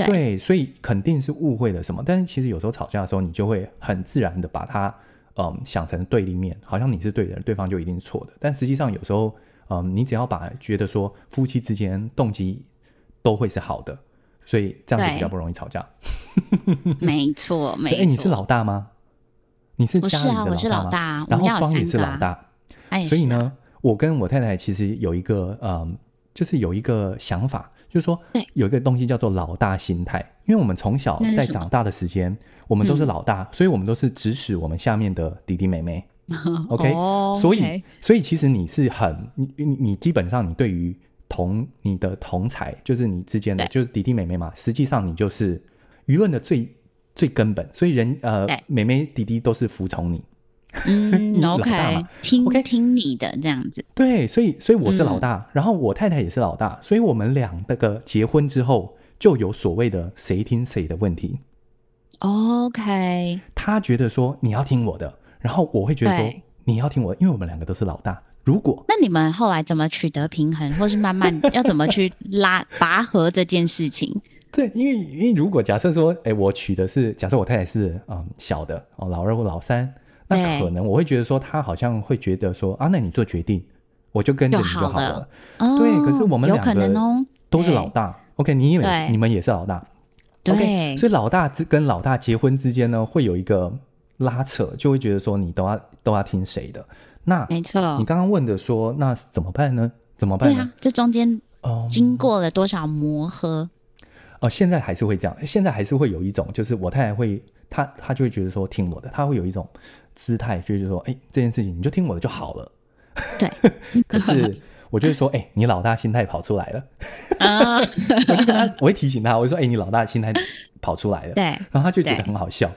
对，对，所以肯定是误会了什么。但是其实有时候吵架的时候，你就会很自然的把它嗯想成对立面，好像你是对的，对方就一定是错的。但实际上有时候。嗯，你只要把觉得说夫妻之间动机都会是好的，所以这样就比较不容易吵架。没错，没错。哎，你是老大吗？你是家里的老大吗？是啊，我是老大。然后方也是老大，所以呢，我跟我太太其实有一个嗯，就是有一个想法，就是说，有一个东西叫做老大心态。因为我们从小在长大的时间，我们都是老大，所以我们都是指使我们下面的弟弟妹妹。OK，、oh. 所以所以其实你是很你你你基本上你对于同你的同才，就是你之间的就是弟弟妹妹嘛，实际上你就是舆论的最最根本，所以人呃妹妹弟弟都是服从你，嗯老大嘛，听 OK 听你的这样子，对，所以所以我是老大，嗯、然后我太太也是老大，所以我们两个结婚之后就有所谓的谁听谁的问题，OK，他觉得说你要听我的。然后我会觉得说，你要听我的，因为我们两个都是老大。如果那你们后来怎么取得平衡，或是慢慢要怎么去拉 拔河这件事情？对，因为因为如果假设说，哎，我娶的是假设我太太是嗯小的哦，老二或老三，那可能我会觉得说，他好像会觉得说啊，那你做决定，我就跟着你就好了。好了哦、对，可是我们两个都是老大，OK，你以为你们也是老大，OK，所以老大之跟老大结婚之间呢，会有一个。拉扯就会觉得说你都要都要听谁的？那没错。你刚刚问的说那怎么办呢？怎么办呢？对啊，这中间经过了多少磨合？哦、现在还是会这样，现在还是会有一种，就是我太太会，她她就会觉得说听我的，她会有一种姿态，就是说，哎，这件事情你就听我的就好了。对。可是我就是说，哎，你老大心态跑出来了。啊。我就跟他，我会提醒他，我就说，哎，你老大心态跑出来了。对。然后他就觉得很好笑。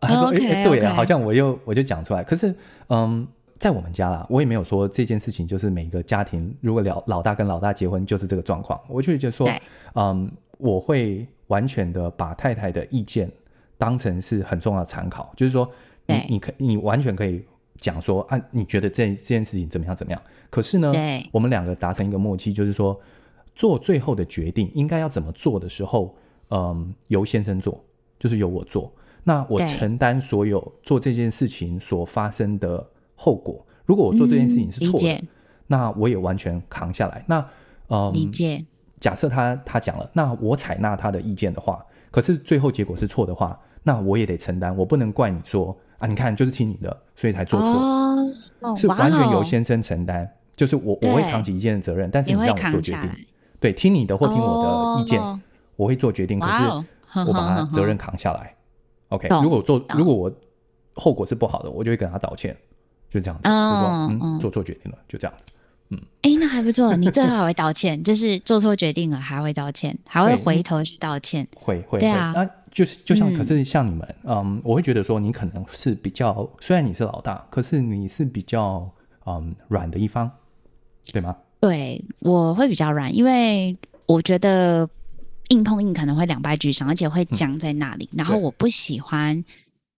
他说：“哎、对啊，okay. 好像我又我就讲出来。可是，嗯，在我们家啦，我也没有说这件事情就是每个家庭如果老老大跟老大结婚就是这个状况。我就觉得说，嗯，我会完全的把太太的意见当成是很重要的参考。就是说你，你你可你完全可以讲说啊，你觉得这这件事情怎么样怎么样？可是呢，我们两个达成一个默契，就是说做最后的决定应该要怎么做的时候，嗯，由先生做，就是由我做。”那我承担所有做这件事情所发生的后果。如果我做这件事情是错的，嗯、那我也完全扛下来。那呃，理解。假设他他讲了，那我采纳他的意见的话，可是最后结果是错的话，那我也得承担。我不能怪你说啊，你看就是听你的，所以才做错。哦、是完全由先生承担，就是我我会扛起一件责任，但是你让我做决定。对，听你的或听我的意见，哦、我会做决定。可是我把他责任 扛下来。OK，如果做如果我后果是不好的，我就会跟他道歉，就这样子，就说嗯，做错决定了，就这样子。嗯，哎，那还不错，你最后还会道歉，就是做错决定了还会道歉，还会回头去道歉，会会对啊，那就是就像，可是像你们，嗯，我会觉得说你可能是比较，虽然你是老大，可是你是比较嗯软的一方，对吗？对，我会比较软，因为我觉得硬碰硬可能会两败俱伤，而且会僵在那里，嗯、然后我不喜欢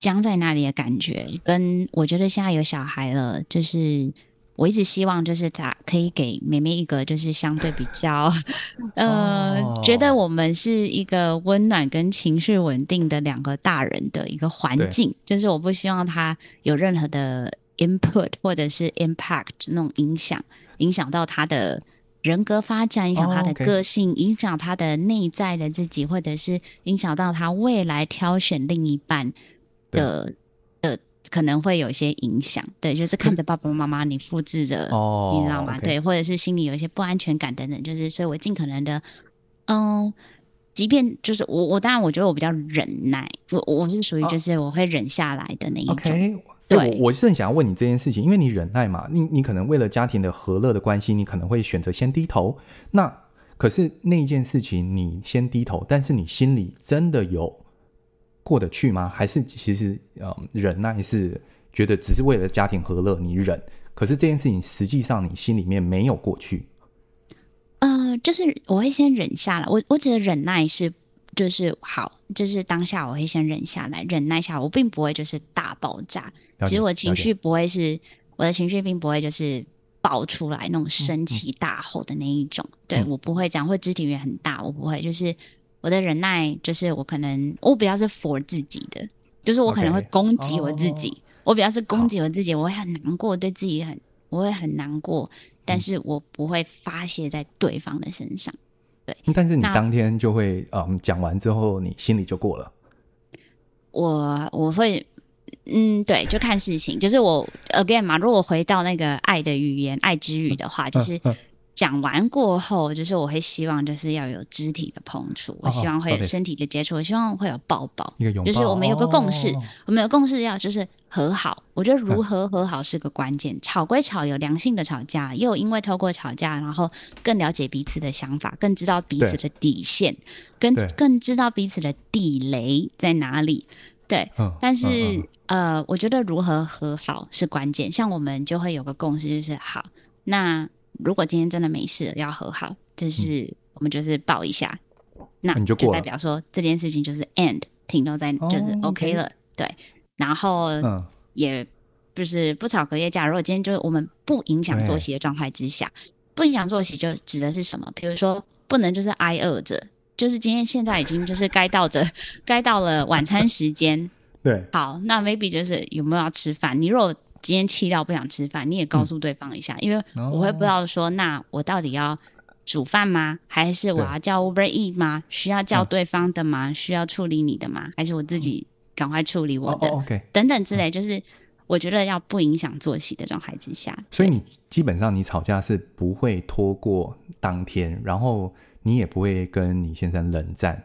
僵在那里的感觉，跟我觉得现在有小孩了，就是。我一直希望就是他可以给妹妹一个就是相对比较，呃，哦、觉得我们是一个温暖跟情绪稳定的两个大人的一个环境。就是我不希望他有任何的 input 或者是 impact 那种影响，影响到他的人格发展，影响他的个性，哦 okay、影响他的内在的自己，或者是影响到他未来挑选另一半的。可能会有一些影响，对，就是看着爸爸妈妈你复制着，哦、你知道吗对，或者是心里有一些不安全感等等，就是，所以我尽可能的，嗯，即便就是我，我当然我觉得我比较忍耐，我我是属于就是我会忍下来的那一种。Okay 对，我我是很想要问你这件事情，因为你忍耐嘛，你你可能为了家庭的和乐的关系，你可能会选择先低头。那可是那一件事情，你先低头，但是你心里真的有。过得去吗？还是其实，呃，忍耐是觉得只是为了家庭和乐，你忍。可是这件事情实际上你心里面没有过去。呃，就是我会先忍下来。我我觉得忍耐是就是好，就是当下我会先忍下来，忍耐下来。我并不会就是大爆炸。其实我情绪不会是我的情绪，并不会就是爆出来那种生气大吼的那一种。嗯、对、嗯、我不会这样，会肢体语言很大，我不会就是。我的忍耐就是我可能我比较是 for 自己的，就是我可能会攻击我自己。Okay. Oh. 我比较是攻击我自己，我会很难过，对自己很我会很难过，但是我不会发泄在对方的身上。对，但是你当天就会嗯讲完之后，你心里就过了。我我会嗯对，就看事情，就是我 again 嘛，如果回到那个爱的语言、爱之语的话，就是。讲完过后，就是我会希望就是要有肢体的碰触，哦、我希望会有身体的接触，哦、我希望会有抱抱，一个拥抱，就是我们有个共识，哦、我们有共识要就是和好。我觉得如何和好是个关键。嗯、吵归吵，有良性的吵架，又因为透过吵架，然后更了解彼此的想法，更知道彼此的底线，更更知道彼此的地雷在哪里。对，嗯、但是、呃，我觉得如何和好是关键。像我们就会有个共识，就是好那。如果今天真的没事了，要和好，就是我们就是抱一下，嗯、那就代表说这件事情就是 end 停留在就是 OK 了，对。然后也就是不吵隔夜架。如果今天就是我们不影响作息的状态之下，不影响作息就指的是什么？比如说不能就是挨饿着，就是今天现在已经就是该到着 该到了晚餐时间，对。好，那 maybe 就是有没有要吃饭？你如果今天气到不想吃饭，你也告诉对方一下，嗯、因为我会不知道说，那我到底要煮饭吗？还是我要叫 Uber Eat 吗？需要叫对方的吗？嗯、需要处理你的吗？还是我自己赶快处理我的？等等之类，就是我觉得要不影响作息的状态之下。所以你基本上你吵架是不会拖过当天，然后你也不会跟你先生冷战。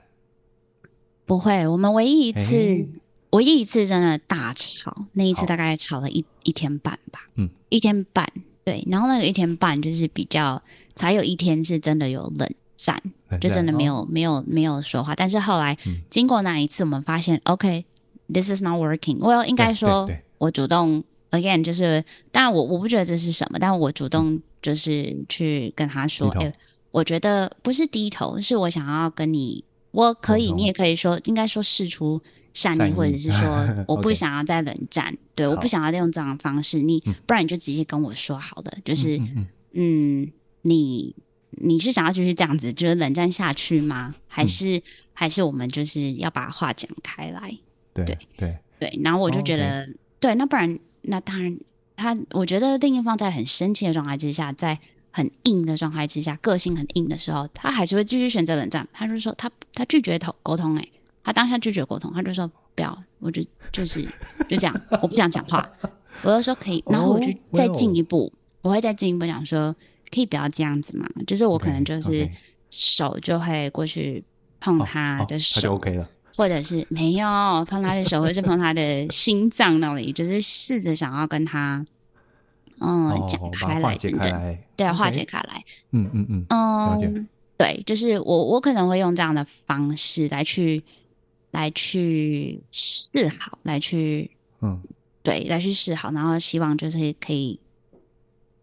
不会，我们唯一一次。欸唯一一次真的大吵，那一次大概吵了一一天半吧，嗯，一天半，对，然后那个一天半就是比较，才有一天是真的有冷战，就真的没有、哦、没有没有说话，但是后来、嗯、经过那一次，我们发现，OK，this、okay, is not working，我应该说，我主动，again，就是，当然我我不觉得这是什么，但我主动就是去跟他说，哎、欸，我觉得不是低头，是我想要跟你，我可以，你也可以说，应该说试出。善意，或者是说，我不想要再冷战.对，我不想要再用这样的方式。你不然你就直接跟我说好的，就是，嗯，你你是想要继续这样子，就是冷战下去吗？还是、嗯、还是我们就是要把话讲开来？对对对，对。然后我就觉得，对，那不然那当然，他我觉得另一方在很生气的状态之下，在很硬的状态之下，个性很硬的时候，他还是会继续选择冷战。他就说他他拒绝沟沟通、欸，哎。他当下拒绝沟通，他就说不要，我就就是就这样，我不想讲话。我就说可以，然后我就再进一步，我会再进一步讲说，可以不要这样子嘛？就是我可能就是手就会过去碰他的手，就 OK 了，或者是没有碰他的手，或者是碰他的心脏那里，就是试着想要跟他嗯，哦讲开来对，OK 化解开来。嗯嗯嗯，嗯，对，就是我我可能会用这样的方式来去来去示好，来去嗯。对，来去示好，然后希望就是可以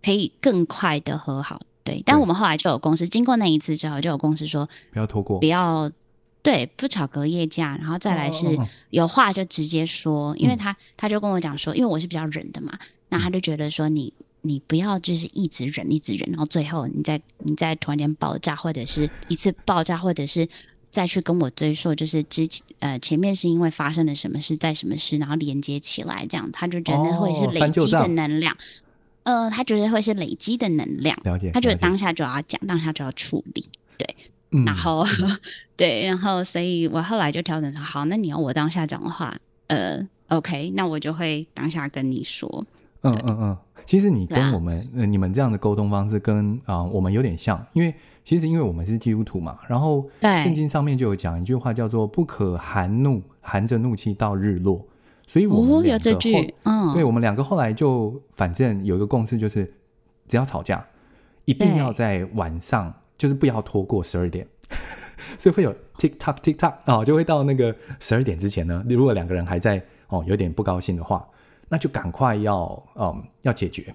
可以更快的和好。对，但我们后来就有公司，经过那一次之后，就有公司说不要拖过。不，要对不吵隔夜架，然后再来是有话就直接说，因为他他就跟我讲说，因为我是比较忍的嘛，那他就觉得说你你不要就是一直忍一直忍，然后最后你再你再突然间爆炸，或者是一次爆炸，或者是再去跟我追溯，就是之前呃前面是因为发生了什么事，在什么事，然后连接起来，这样他就觉得会是哦累积的能量。呃，他觉得会是累积的能量，了解，他觉得当下就要讲，当下就要处理。嗯然后、对，然后所以我后来就调整说，好，那你要我当下讲的话，呃，OK，那我就会当下跟你说，嗯嗯嗯，其实你跟我们、呃、你们这样的沟通方式跟啊、呃我们有点像，因为其实因为我们是基督徒嘛，然后对。圣经上面就有讲一句话叫做“不可含怒，含着怒气到日落”，所以我们哦，两个有这句后，嗯，对我们两个后来就反正有一个共识，就是只要吵架，一定要在晚上，就是不要拖过十二点，所以会有 tick tock tick tock 哦，就会到那个十二点之前呢，如果两个人还在哦有点不高兴的话，那就赶快要嗯要解决。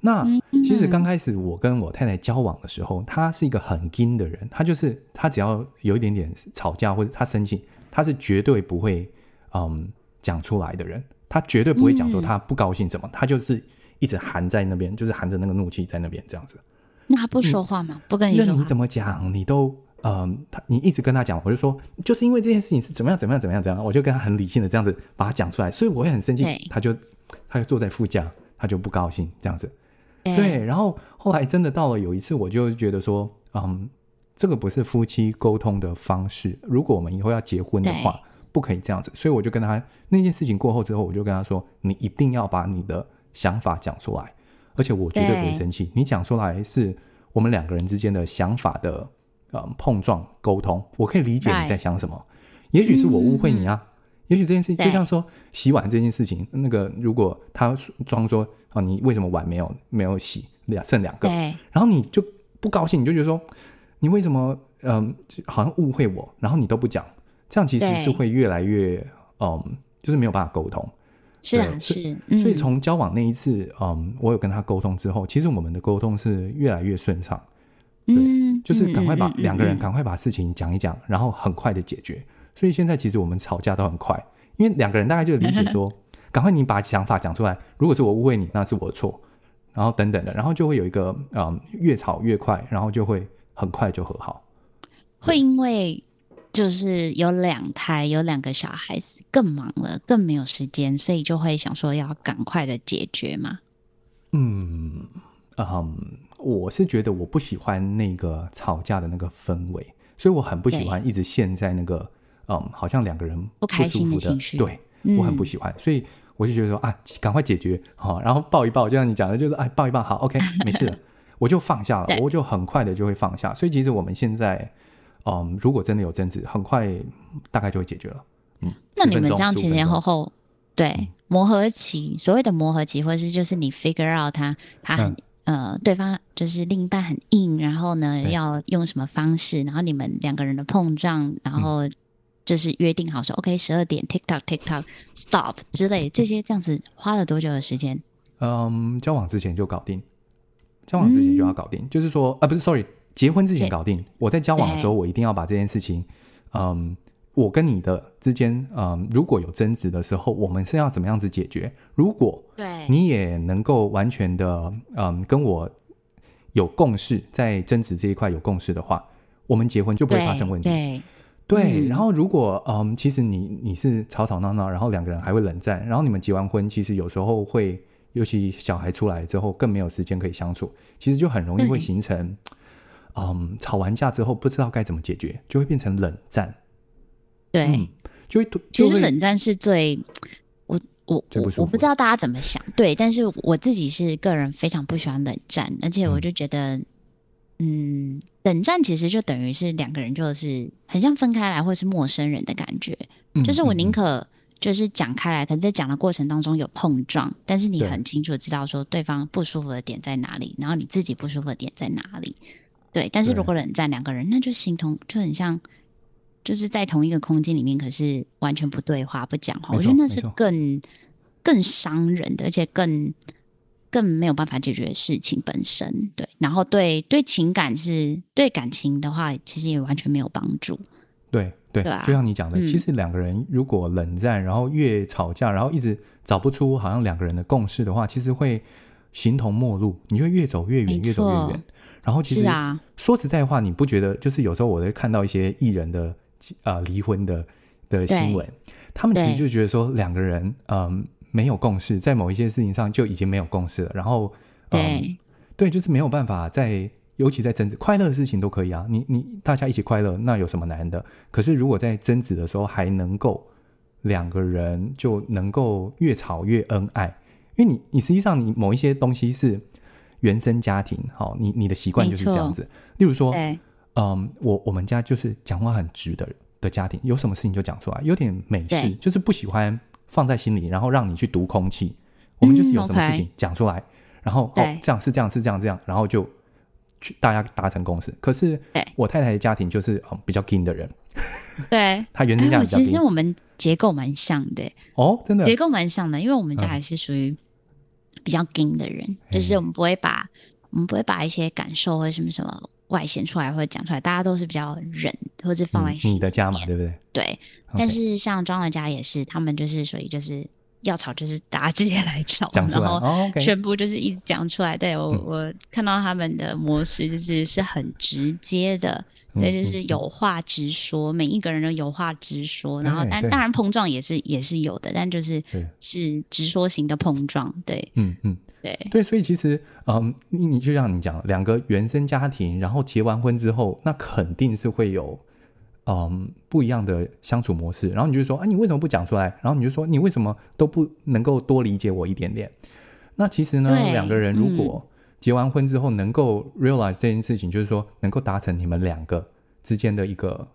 那其实刚开始我跟我太太交往的时候，她是一个很硬的人，她就是她只要有一点点吵架或者她生气，她是绝对不会嗯讲出来的人，她绝对不会讲说她不高兴什么，她就是一直含在那边，就是含着那个怒气在那边这样子。那他不说话吗？不跟你说你怎么讲，你都嗯，他你一直跟他讲，我就说，就是因为这件事情是怎么样怎么样怎么样怎样，我就跟他很理性的这样子把它讲出来，所以我会很生气，他就他就坐在副驾，他就不高兴这样子。对对，然后后来真的到了有一次，我就觉得说，嗯，这个不是夫妻沟通的方式。如果我们以后要结婚的话，不可以这样子。所以我就跟他那件事情过后之后，我就跟他说，你一定要把你的想法讲出来，而且我绝对不会生气。你讲出来是我们两个人之间的想法的嗯碰撞沟通，我可以理解你在想什么。也许是我误会你啊。也许这件事情就像说洗碗这件事情，那个如果他装说啊，你为什么碗没有没有洗两剩两个，然后你就不高兴，你就觉得说你为什么嗯好像误会我，然后你都不讲，这样其实是会越来越嗯就是没有办法沟通。是啊是，嗯所以从交往那一次嗯我有跟他沟通之后，其实我们的沟通是越来越顺畅，嗯就是赶快把两个人嗯赶快把事情讲一讲，然后很快的解决。所以现在其实我们吵架都很快，因为两个人大概就理解说，赶快你把想法讲出来。如果是我误会你，那是我的错，然后等等的，然后就会有一个嗯，越吵越快，然后就会很快就和好。会因为就是有两胎，有两个小孩子，更忙了，更没有时间，所以就会想说要赶快的解决嘛。嗯嗯，我是觉得我不喜欢那个吵架的那个氛围，所以我很不喜欢一直陷在那个嗯，好像两个人不开心的情绪对、嗯我很不喜欢，所以我就觉得说啊，赶快解决好，然后抱一抱，就像你讲的，就是哎，抱一抱，好，OK，没事了，我就放下了，我就很快的就会放下。所以其实我们现在嗯，如果真的有争执，很快大概就会解决了。嗯，那你们10分钟这样前前后15分钟后，对磨合期，所谓的磨合期，或是就是你 figure out 他他很、呃，对方就是另一半很硬，然后呢要用什么方式，然后你们两个人的碰撞，然后就是约定好说、OK 十二点 TikTok TikTok stop 之类。这些，这样子花了多久的时间？嗯，交往之前就搞定，交往之前就要搞定，就是说啊，不是，sorry，结婚之前搞定。我在交往的时候，我一定要把这件事情，嗯，我跟你的之间，嗯，如果有争执的时候，我们是要怎么样子解决？如果对。你也能够完全的，嗯，跟我有共识，在争执这一块有共识的话，我们结婚就不会发生问题。对对，嗯。然后如果嗯，其实你你是吵吵闹闹，然后两个人还会冷战，然后你们结完婚，其实有时候会，尤其小孩出来之后，更没有时间可以相处，其实就很容易会形成，嗯，吵完架之后不知道该怎么解决，就会变成冷战，对。嗯，就会其实就冷战是最，我我我最不我不知道大家怎么想，对，但是我自己是个人非常不喜欢冷战，而且我就觉得，嗯，冷战其实就等于是两个人就是很像分开来或是陌生人的感觉，嗯就是我宁嗯。可就是讲开来，可能在讲的过程当中有碰撞，但是你很清楚知道说对方不舒服的点在哪里，然后你自己不舒服的点在哪里。对，但是如果冷战两个人，那就形同就很像，就是在同一个空间里面，可是完全不对话、不讲话。我觉得那是更更伤人的，而且更更没有办法解决的事情本身。对，然后对对情感是对感情的话，其实也完全没有帮助。对对，对啊就像你讲的，嗯其实两个人如果冷战，然后越吵架，然后一直找不出好像两个人的共识的话，其实会形同陌路，你就越走越远，越走越远。然后其实、啊，说实在话，你不觉得就是有时候我会看到一些艺人的呃离婚的的新闻，他们其实就觉得说两个人嗯没有共识，在某一些事情上就已经没有共识了，然后嗯对。对，就是没有办法在，尤其在争执，快乐的事情都可以啊，你你大家一起快乐，那有什么难的？可是如果在争执的时候还能够两个人就能够越吵越恩爱，因为你你实际上你某一些东西是原生家庭，好，你你的习惯就是这样子。例如说，对嗯，我我们家就是讲话很直的的家庭，有什么事情就讲出来，有点美式，就是不喜欢放在心里，然后让你去读空气。我们就是有什么事情讲出来，然后哦这样是这样是这样这样，然后就去大家达成共识。可是我太太的家庭就是嗯比较硬的人，对。她原生家庭其实我们结构蛮像的，哦，真的结构蛮像的，因为我们家嗯还是属于比较硬的人，就是我们不会把我们不会把一些感受或什么什么外显出来或者讲出来，大家都是比较忍，或者放在你心里你的家嘛，对不对？对。但是像庄的家也是，他们就是所以就是要吵就是大家直接来吵，来然后全部就是一讲出来。对我、嗯我看到他们的模式就是是很直接的，对，嗯就是有话直说，每一个人都有话直说。然后但当然碰撞也是也是有的，但就是是直说型的碰撞。对嗯嗯。对对，所以其实，嗯，你你就像你讲，两个原生家庭，然后结完婚之后，那肯定是会有，嗯，不一样的相处模式。然后你就说，啊，你为什么不讲出来？然后你就说，你为什么都不能够多理解我一点点？那其实呢，两个人如嗯果结完婚之后能够 realize 这件事情，就是说能够达成你们两个之间的一个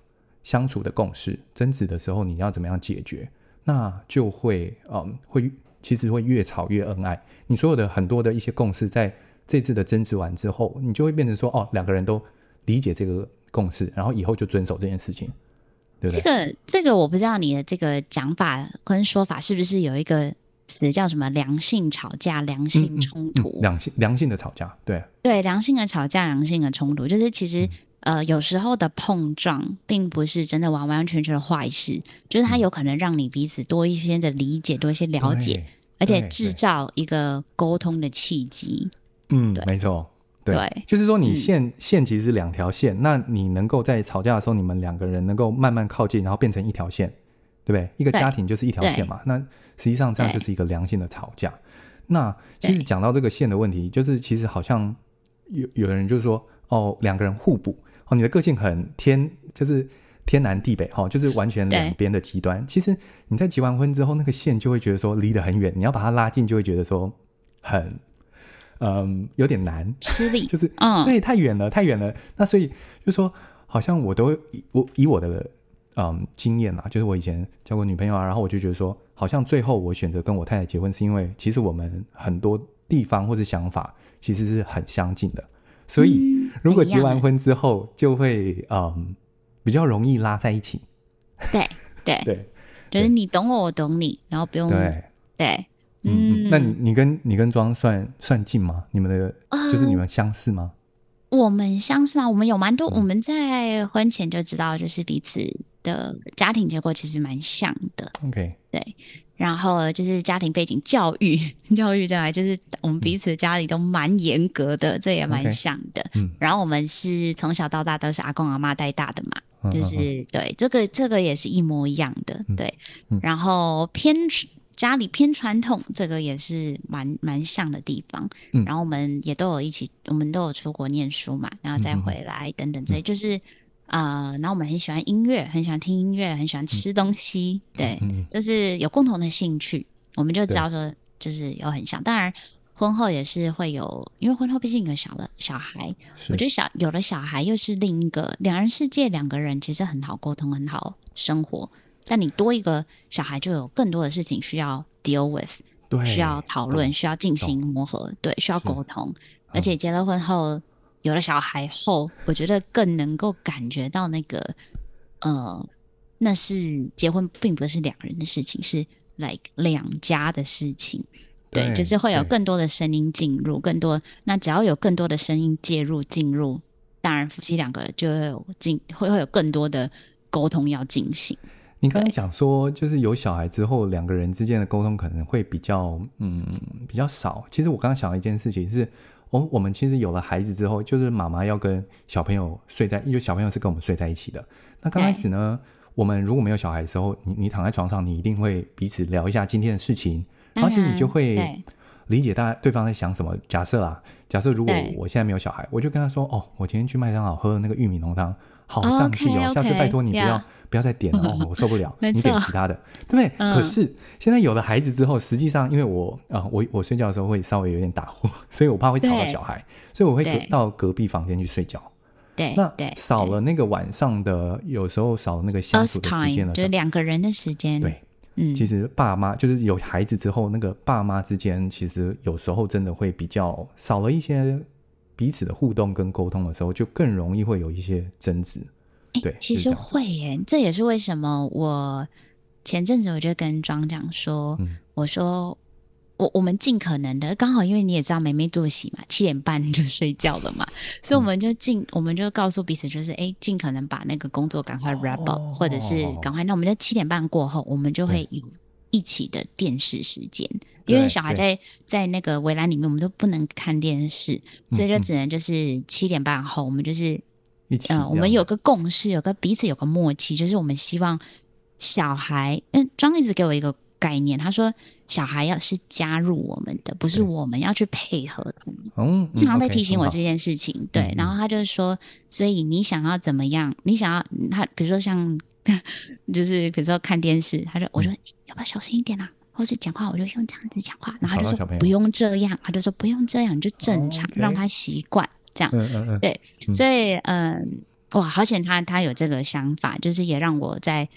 相处的共识，争执的时候你要怎么样解决，那就会，嗯，会。其实会越吵越恩爱。你所有的很多的一些共识，在这次的争执完之后，你就会变成说，哦，两个人都理解这个共识，然后以后就遵守这件事情，对不对？这个这个我不知道你的这个讲法跟说法是不是有一个词叫什么良性吵架、良性冲突？嗯、良性良性的吵架，对对，良性的吵架、良性的冲突，就是其实、嗯、呃有时候的碰撞，并不是真的完完全全的坏事，就是它有可能让你彼此多一些的理解，多一些了解。而且制造一个沟通的契机。嗯，没错，对，对就是说你线、嗯、线其实是两条线，那你能够在吵架的时候，你们两个人能够慢慢靠近，然后变成一条线，对不对？一个家庭就是一条线嘛。那实际上这样就是一个良性的吵架。那其实讲到这个线的问题，就是其实好像有有的人就是说，哦，两个人互补，哦，你的个性很天，就是。天南地北，哈，就是完全两边的极端。其实你在结完婚之后，那个线就会觉得说离得很远，你要把它拉近，就会觉得说很，嗯，有点难，吃力，就是，嗯，对，太远了，太远了。那所以就说，好像我都以我以我的嗯经验啊，就是我以前交过女朋友啊，然后我就觉得说，好像最后我选择跟我太太结婚，是因为其实我们很多地方或者想法其实是很相近的。所以如果结完婚之后，就会嗯。比较容易拉在一起，对对 对，就是你懂我，我懂你，然后不用对对，嗯，那你你跟你跟庄算算近吗？你们的、呃、就是你们相似吗？我们相似吗？我们有蛮多、嗯，我们在婚前就知道，就是彼此的家庭结构其实蛮像的。OK，对，然后就是家庭背景、教育、教育这来，就是我们彼此的家里都蛮严格的，嗯、这也蛮像的。嗯，然后我们是从小到大都是阿公阿妈带大的嘛。就是、嗯、对，这个这个也是一模一样的，嗯、对、嗯。然后偏家里偏传统，这个也是蛮蛮像的地方、嗯。然后我们也都有一起，我们都有出国念书嘛，然后再回来等等这就是啊、呃，然后我们很喜欢音乐，很喜欢听音乐，很喜欢吃东西，嗯、对、嗯，就是有共同的兴趣，我们就知道说就是有很像。当然。婚后也是会有，因为婚后毕竟有小了小孩，我觉得小有了小孩又是另一个两人世界，两个人其实很好沟通，很好生活。但你多一个小孩，就有更多的事情需要 deal with，对，需要讨论，需要进行磨合，对，需要沟通。而且结了婚后，有了小孩后，我觉得更能够感觉到那个，呃，那是结婚并不是两人的事情，是 like 两家的事情。对，对，就是会有更多的声音进入，更多。那只要有更多的声音介入进入，当然夫妻两个就会有进，会会有更多的沟通要进行。你刚才讲说，就是有小孩之后，两个人之间的沟通可能会比较，嗯，比较少。其实我刚刚想了一件事情是，我我们其实有了孩子之后，就是妈妈要跟小朋友睡在，因为小朋友是跟我们睡在一起的。那刚开始呢，我们如果没有小孩的时候，你你躺在床上，你一定会彼此聊一下今天的事情。然后其实你就会理解大家对方在想什么。假设啊，假设如果我现在没有小孩，我就跟他说：“哦，我今天去麦当劳喝的那个玉米浓汤，好胀气哦，下次拜托你不要不要再点了 哦，我受不了，你点其他的，对不对？可是现在有了孩子之后，实际上因为我啊，我我睡觉的时候会稍微有点打呼，所以我怕会吵到小孩，所以我会到隔壁房间去睡觉。对，那少了那个晚上的，有时候少了那个相处的时间了，就是两个人的时间。对。嗯，其实爸妈就是有孩子之后，那个爸妈之间，其实有时候真的会比较少了一些彼此的互动跟沟通的时候，就更容易会有一些争执。对，其实会耶，这也是为什么我前阵子我就跟庄讲说，嗯、我说。我我们尽可能的，刚好因为你也知道，梅梅作息嘛，七点半 就睡觉了嘛，所以我们就尽，我们就告诉彼此，就是哎，尽可能把那个工作赶快 wrap up，或者是赶快，那我们就七点半过后，我们就会有一起的电视时间，因为小孩在在那个围栏里面，我们都不能看电视，所以就只能就是七点半后，我们就是呃，我们有个共识，有个彼此有个默契，就是我们希望小孩，嗯，庄一直给我一个。概念，他说小孩要是加入我们的，不是我们要去配合他们。嗯，经常在提醒我这件事情。对，然后他就说，所以你想要怎么样？你想要他，比如说像，就是比如说看电视，他说，我说要不要小声一点啊？或是讲话，我就用这样子讲话。然后他就说不用这样，他就说不用这样，你就正常，让他习惯这样。嗯嗯嗯。对，所以嗯，哇，好险他他有这个想法，就是也让我在。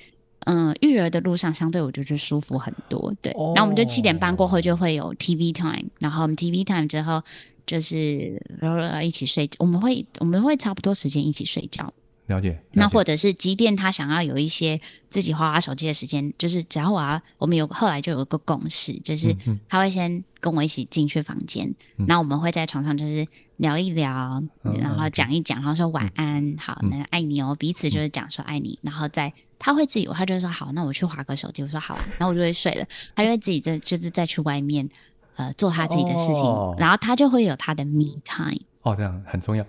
嗯，育儿的路上相对我觉得舒服很多，对。然后我们就七点半过后就会有 TV time，然后我们 TV time 之后就是然后一起睡，我们会我们会差不多时间一起睡觉。了解。那或者是即便他想要有一些自己滑滑手机的时间，就是只要我要，我们有后来就有一个共识，就是他会先跟我一起进去房间，那、嗯、我们会在床上就是聊一聊，嗯、然后讲一讲，然后说晚安，嗯、好，那爱你哦，彼此就是讲说爱你，然后再。他会自己，他就说好，那我去划个手机。我说好，然后我就会睡了。他就会自己在，就是再去外面，呃，做他自己的事情。哦、然后他就会有他的 me time。哦，这样很重要。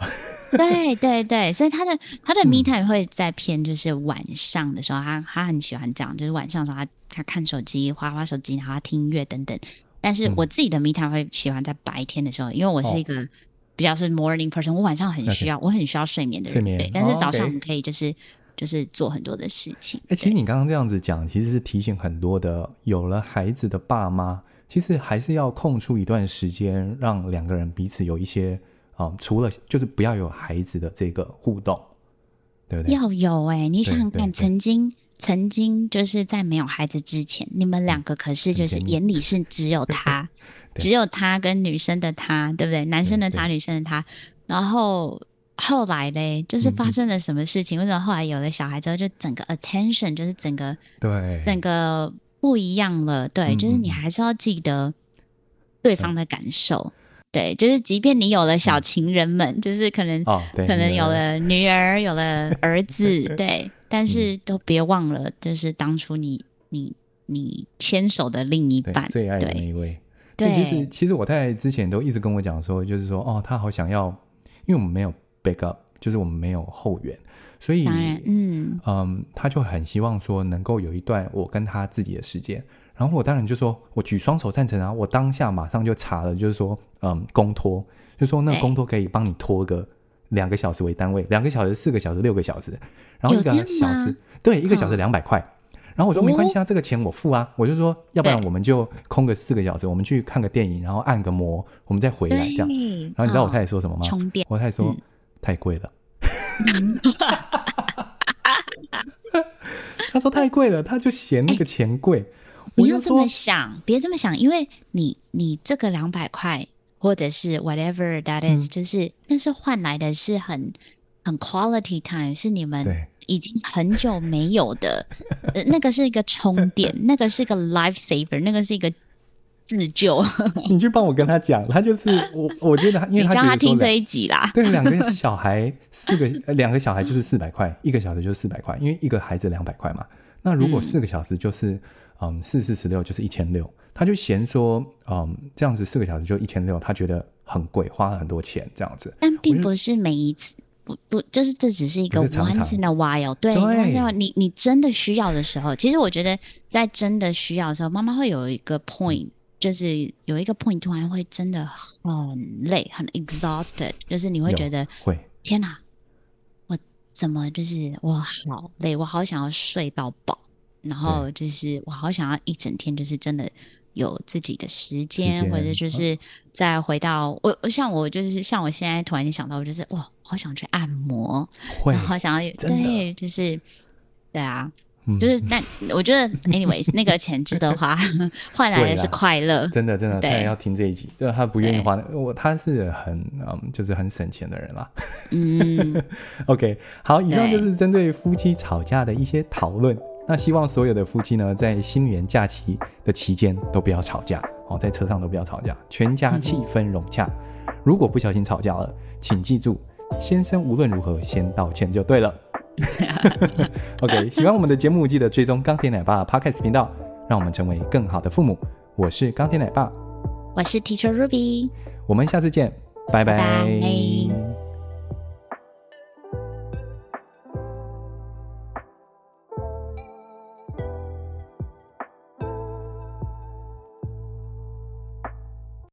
对对对，所以他的他的 me time 会在偏就是晚上的时候，他他很喜欢这样，就是晚上的时候他他看手机，划划手机，然后他听音乐等等。但是我自己的 me time 会喜欢在白天的时候，因为我是一个比较是 morning person，我晚上很需要我很需要睡眠的人。睡眠。对，但是早上我们可以就是。就是做很多的事情。哎、欸，其实你刚刚这样子讲，其实是提醒很多的有了孩子的爸妈，其实还是要空出一段时间，让两个人彼此有一些啊、嗯，除了就是不要有孩子的这个互动，对不对？要有哎、欸，你想想看，曾经曾经就是在没有孩子之前，你们两个可是就是眼里是只有他，只有他跟女生的他，对不对？男生的他，女生的他，然后。后来嘞，就是发生了什么事情？嗯、为什么后来有了小孩之后，就整个 attention 就是整个对整个不一样了？对，嗯、就是你还是要记得对方的感受。对，就是即便你有了小情人们，嗯、就是可能、哦、可能有了女儿，有了儿子，对，但是都别忘了，就是当初你你你牵手的另一半，最爱的那一位。对，其实其实我太太之前都一直跟我讲说，就是说哦，她好想要，因为我们没有。backup 就是我们没有后援，所以嗯嗯，她就很希望说能够有一段我跟她自己的时间。然后我当然就说，我举双手赞成啊！我当下马上就查了，就是说嗯，公托，就说那个公托可以帮你拖个两个小时为单位，两个小时、四个小时、六个小时，然后一个小时对一个小时两百块。然后我说没关系啊，这个钱我付啊。我就说，要不然我们就空个四个小时，我们去看个电影，然后按个摩，我们再回来这样。然后你知道我太太说什么吗？充电。我太太说。太贵了，他说太贵了，他就嫌那个钱贵。欸、你要这么想，别这么想，因为你你这个两百块，或者是 whatever that is，、嗯、就是那是换来的是很很 quality time，是你们已经很久没有的，呃，那个是一个充电，那个是一个 life saver，那个是一个。自救，你去帮我跟他讲，他就是我，我觉得他，因为他听这一集啦。对，两个小孩四个，两个小孩就是四百块，一个小时就是四百块，因为一个孩子两百块嘛。那如果四个小时就是嗯四四十六就是一千六，他就嫌说嗯这样子四个小时就一千六，他觉得很贵，花了很多钱这样子。但并不是每一次，不不，就是这只是一个 once in a while，对，对你你真的需要的时候，其实我觉得在真的需要的时候，妈妈会有一个 point。就是有一个 point，突然会真的很累，很 exhausted，就是你会觉得会天哪，我怎么就是我好累，我好想要睡到饱，然后就是我好想要一整天就是真的有自己的时间，或者就是再回到我，我像我就是像我现在突然间想到，就是哇，好想去按摩，会好想要对，就是对啊。就是，但我觉得，anyways，那个钱值得花，换来的是快乐。真的，真的，他也要听这一集。对，他不愿意花，我他是很嗯，就是很省钱的人啦。嗯，OK，好，以上就是针对夫妻吵架的一些讨论。那希望所有的夫妻呢，在新年假期的期间都不要吵架哦，在车上都不要吵架，全家气氛融洽。如果不小心吵架了，请记住，先生无论如何先道歉就对了。OK，喜欢我们的节目，记得追踪钢铁奶爸 Podcast 频道，让我们成为更好的父母。我是钢铁奶爸，我是 Teacher Ruby，我们下次见，拜拜。拜拜。